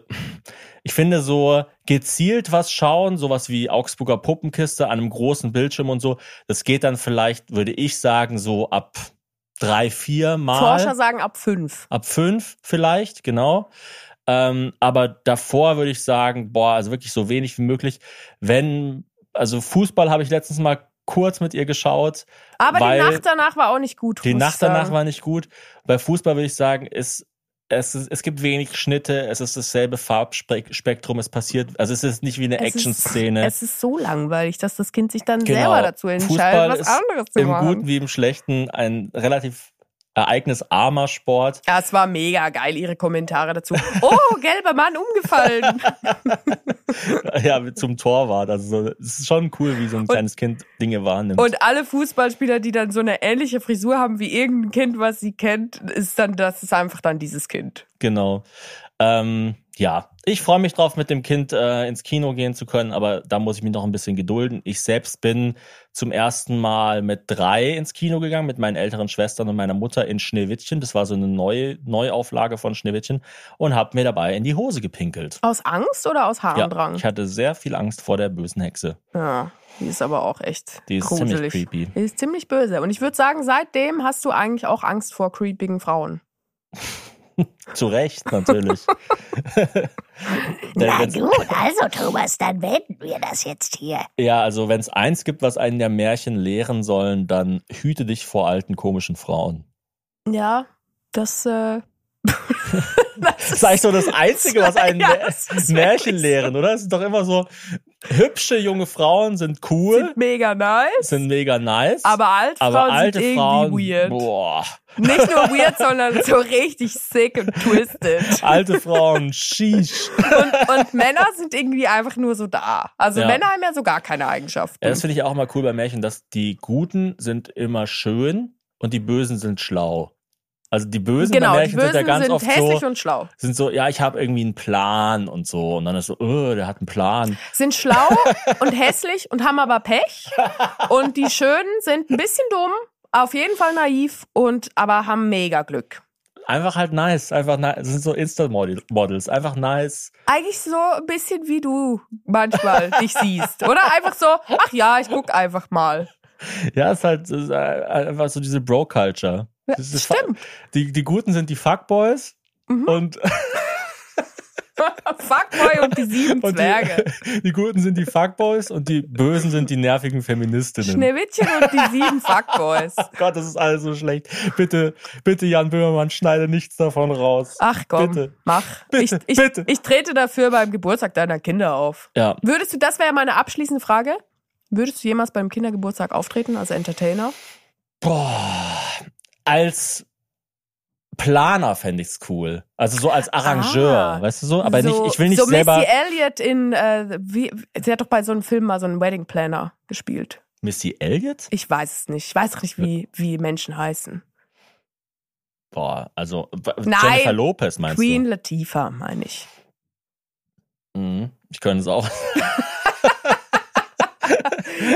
ich finde so gezielt was schauen, sowas wie Augsburger Puppenkiste an einem großen Bildschirm und so, das geht dann vielleicht, würde ich sagen, so ab drei, vier Mal. Forscher sagen ab fünf. Ab fünf vielleicht, genau. Ähm, aber davor würde ich sagen, boah, also wirklich so wenig wie möglich. Wenn, also Fußball habe ich letztens mal kurz mit ihr geschaut. Aber die Nacht danach war auch nicht gut. Die Nacht danach sagen. war nicht gut. Bei Fußball würde ich sagen, ist es, ist, es gibt wenig Schnitte, es ist dasselbe Farbspektrum, es passiert, also es ist nicht wie eine Action-Szene. Es ist so langweilig, dass das Kind sich dann Genau. selber dazu entscheidet, Fußball was ist anderes zu Im machen. Guten wie im Schlechten ein relativ ereignisarmer Sport. Ja, es war mega geil, ihre Kommentare dazu. Oh, gelber Mann umgefallen. ja, zum Torwart. Also so, es ist schon cool, wie so ein kleines Kind Dinge wahrnimmt. Und alle Fußballspieler, die dann so eine ähnliche Frisur haben wie irgendein Kind, was sie kennt, ist dann, das ist einfach dann dieses Kind. Genau. Ähm, ja, ich freue mich drauf, mit dem Kind äh, ins Kino gehen zu können, aber da muss ich mich noch ein bisschen gedulden. Ich selbst bin zum ersten Mal mit drei ins Kino gegangen, mit meinen älteren Schwestern und meiner Mutter in Schneewittchen. Das war so eine neue Neuauflage von Schneewittchen und habe mir dabei in die Hose gepinkelt. Aus Angst oder aus Ja, Harndrang? ich hatte sehr viel Angst vor der bösen Hexe. Ja, die ist aber auch echt Die ist gruselig. ziemlich creepy. Die ist ziemlich böse. Und ich würde sagen, seitdem hast du eigentlich auch Angst vor creepigen Frauen. Zu Recht, natürlich. Na gut, also Thomas, dann wenden wir das jetzt hier. Ja, also wenn es eins gibt, was einen der Märchen lehren sollen, dann hüte dich vor alten komischen Frauen. Ja, das, äh, Das ist eigentlich so das Einzige, was einen Ja, Mä- das ist Märchen lehren, oder? Es ist doch immer so, hübsche junge Frauen sind cool, Sind mega nice. sind mega nice. Aber alte aber Frauen alte sind irgendwie Frauen, weird. boah, Nicht nur weird, sondern so richtig sick und twisted. alte Frauen, sheesh. Und, und Männer sind irgendwie einfach nur so da. Also Ja. Männer haben ja so gar keine Eigenschaften. Ja, das finde ich auch mal cool bei Märchen, dass die Guten sind immer schön und die Bösen sind schlau. Also die Bösen genau, bei die Märchen sind ja Bösen ganz sind oft hässlich so, und schlau. sind so, ja, ich habe irgendwie einen Plan und so. Und dann ist so, oh, der hat einen Plan. Sind schlau und hässlich und haben aber Pech. Und die Schönen sind ein bisschen dumm, auf jeden Fall naiv und aber haben mega Glück. Einfach halt nice. Einfach nice. Das sind so Insta-Models. Einfach nice. Eigentlich so ein bisschen wie du manchmal dich siehst. Oder einfach so, ach ja, ich guck einfach mal. Ja, ist halt ist einfach so diese Bro-Culture. Das ist stimmt. Die, die Guten sind die Fuckboys Mhm. und, Fuckboy und die sieben und Zwerge. die, die Guten sind die Fuckboys und die Bösen sind die nervigen Feministinnen. Schneewittchen und die sieben Fuckboys. Gott, das ist alles so schlecht. Bitte, bitte, Jan Böhmermann, schneide nichts davon raus. Ach komm, Bitte. mach. Bitte, ich, ich, bitte. ich trete dafür beim Geburtstag deiner Kinder auf. Ja, Würdest du, das wäre meine abschließende Frage, würdest du jemals beim Kindergeburtstag auftreten als Entertainer? boah, als Planer fände ich's cool. Also so als Arrangeur, Ah. weißt du so? Aber so, nicht, ich will nicht so selber. Missy Elliott in, äh, wie, sie hat doch bei so einem Film mal so einen Wedding Planner gespielt. Missy Elliott? Ich weiß es nicht. Ich weiß auch nicht, wie, wie Menschen heißen. Boah, also Nein. Jennifer Lopez meinst Queen Latifah, meine ich. du? Mhm, ich könnte es auch.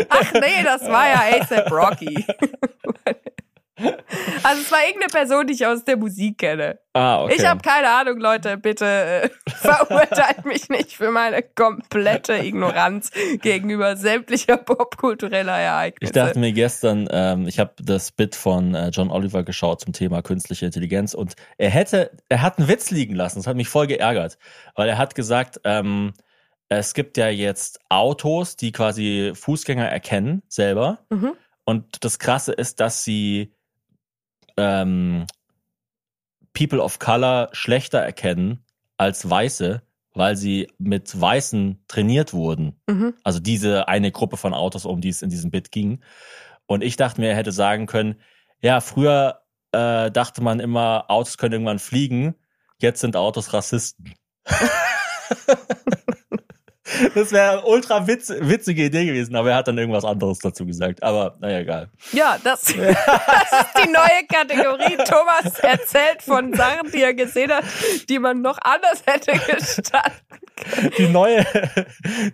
Ach nee, das war ja A$AP Rocky. Also es war irgendeine Person, die ich aus der Musik kenne. Ah, okay. Ich habe keine Ahnung, Leute. Bitte äh, verurteilt mich nicht für meine komplette Ignoranz gegenüber sämtlicher popkultureller Ereignisse. Ich dachte mir gestern, ähm, ich habe das Bit von äh, John Oliver geschaut zum Thema künstliche Intelligenz und er hätte, er hat einen Witz liegen lassen. Das hat mich voll geärgert, weil er hat gesagt, ähm, es gibt ja jetzt Autos, die quasi Fußgänger erkennen selber. Mhm. Und das Krasse ist, dass sie ähm, People of Color schlechter erkennen als Weiße, weil sie mit Weißen trainiert wurden. Mhm. Also diese eine Gruppe von Autos, um die es in diesem Bit ging. Und ich dachte mir, er hätte sagen können, ja, früher äh, dachte man immer, Autos können irgendwann fliegen, jetzt sind Autos Rassisten. das wäre eine ultra witz, witzige Idee gewesen, aber er hat dann irgendwas anderes dazu gesagt. Aber naja, egal. Ja, das, das ist die neue Kategorie. Thomas erzählt von Sachen, die er gesehen hat, die man noch anders hätte gestanden. Die neue,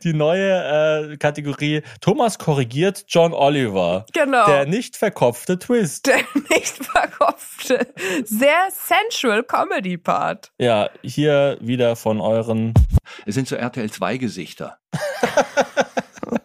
die neue äh, Kategorie Thomas korrigiert John Oliver. Genau. Der nicht verkopfte Twist. Der nicht verkopfte, sehr sensual Comedy Part. Ja, hier wieder von euren Es sind so RTL 2 Gesichter. Oh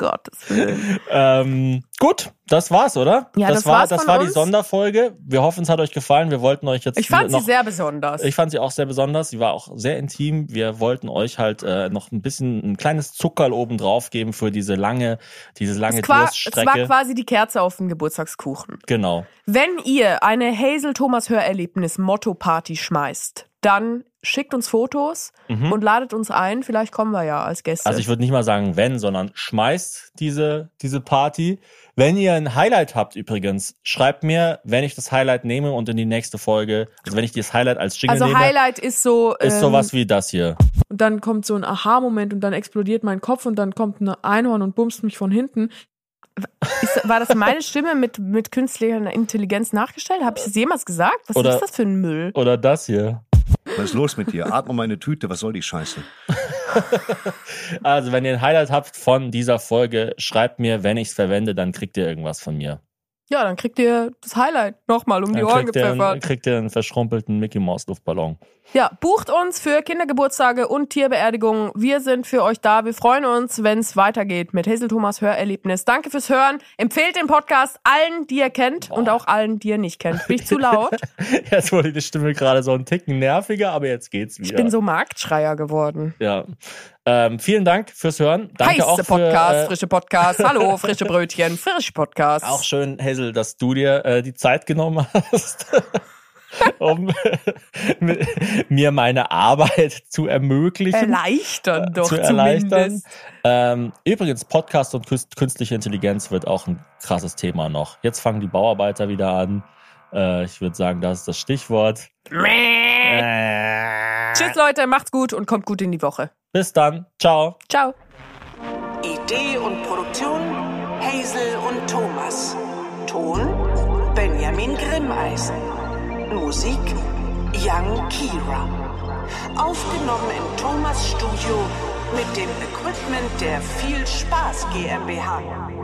Willen. Ähm, gut, das war's, oder? Ja, das war, war's das von war die uns. Sonderfolge. Wir hoffen, es hat euch gefallen. Wir wollten euch jetzt Ich fand noch, sie sehr besonders. ich fand sie auch sehr besonders. Sie war auch sehr intim. Wir wollten euch halt äh, noch ein bisschen ein kleines Zuckerl oben drauf geben für diese lange, diese lange es, war, es war quasi die Kerze auf dem Geburtstagskuchen. genau. Wenn ihr eine Hazel Thomas Hörerlebnis Motto Party schmeißt, dann schickt uns Fotos und ladet uns ein. Vielleicht kommen wir ja als Gäste. Mhm. Also ich würde nicht mal sagen wenn, sondern schmeißt diese, diese Party. Wenn ihr ein Highlight habt übrigens, schreibt mir, wenn ich das Highlight nehme und in die nächste Folge, also wenn ich das Highlight als Jingle also nehme, Highlight ist so, ist ähm, sowas wie das hier. Und dann kommt so ein Aha-Moment und dann explodiert mein Kopf und dann kommt ein Einhorn und bumst mich von hinten. ist, war das meine Stimme mit, mit künstlicher Intelligenz nachgestellt? Habe ich das jemals gesagt? Was Oder- ist das für ein Müll? Oder das hier. Was ist los mit dir? Atme meine Tüte, was soll die Scheiße? Also, wenn ihr ein Highlight habt von dieser Folge, schreibt mir, wenn ich es verwende, dann kriegt ihr irgendwas von mir. Ja, dann kriegt ihr das Highlight nochmal um die Dann Ohren kriegt ihr, einen, gepfeffert. kriegt ihr einen verschrumpelten Mickey Mouse Luftballon. Ja, bucht uns für Kindergeburtstage und Tierbeerdigungen. Wir sind für euch da. Wir freuen uns, wenn es weitergeht mit Hazel Thomas Hörerlebnis. Danke fürs Hören. Empfehlt den Podcast allen, die ihr kennt und auch allen, die ihr nicht kennt. Bin ich zu laut? Jetzt wurde die Stimme gerade so ein Ticken nerviger, aber jetzt geht's wieder. Ich bin so Marktschreier geworden. Ja. Ähm, vielen Dank fürs Hören. Danke auch Heiße für, Podcast, äh, frische Podcast. Hallo, frische Brötchen, frisch Podcast. Auch schön, Hazel, dass du dir äh, die Zeit genommen hast. um mir meine Arbeit zu ermöglichen. Erleichtern doch zu erleichtern. zumindest. Ähm, übrigens, Podcast und künst- künstliche Intelligenz wird auch ein krasses Thema noch. Jetzt fangen die Bauarbeiter wieder an. Äh, ich würde sagen, das ist das Stichwort. Äh, Tschüss Leute, macht's gut und kommt gut in die Woche. Bis dann. Ciao. Ciao. Idee und Produktion Hazel und Thomas. Ton Benjamin Grimmeisen. Musik Young Kira. Aufgenommen im Thomas Studio mit dem Equipment der Viel Spaß GmbH.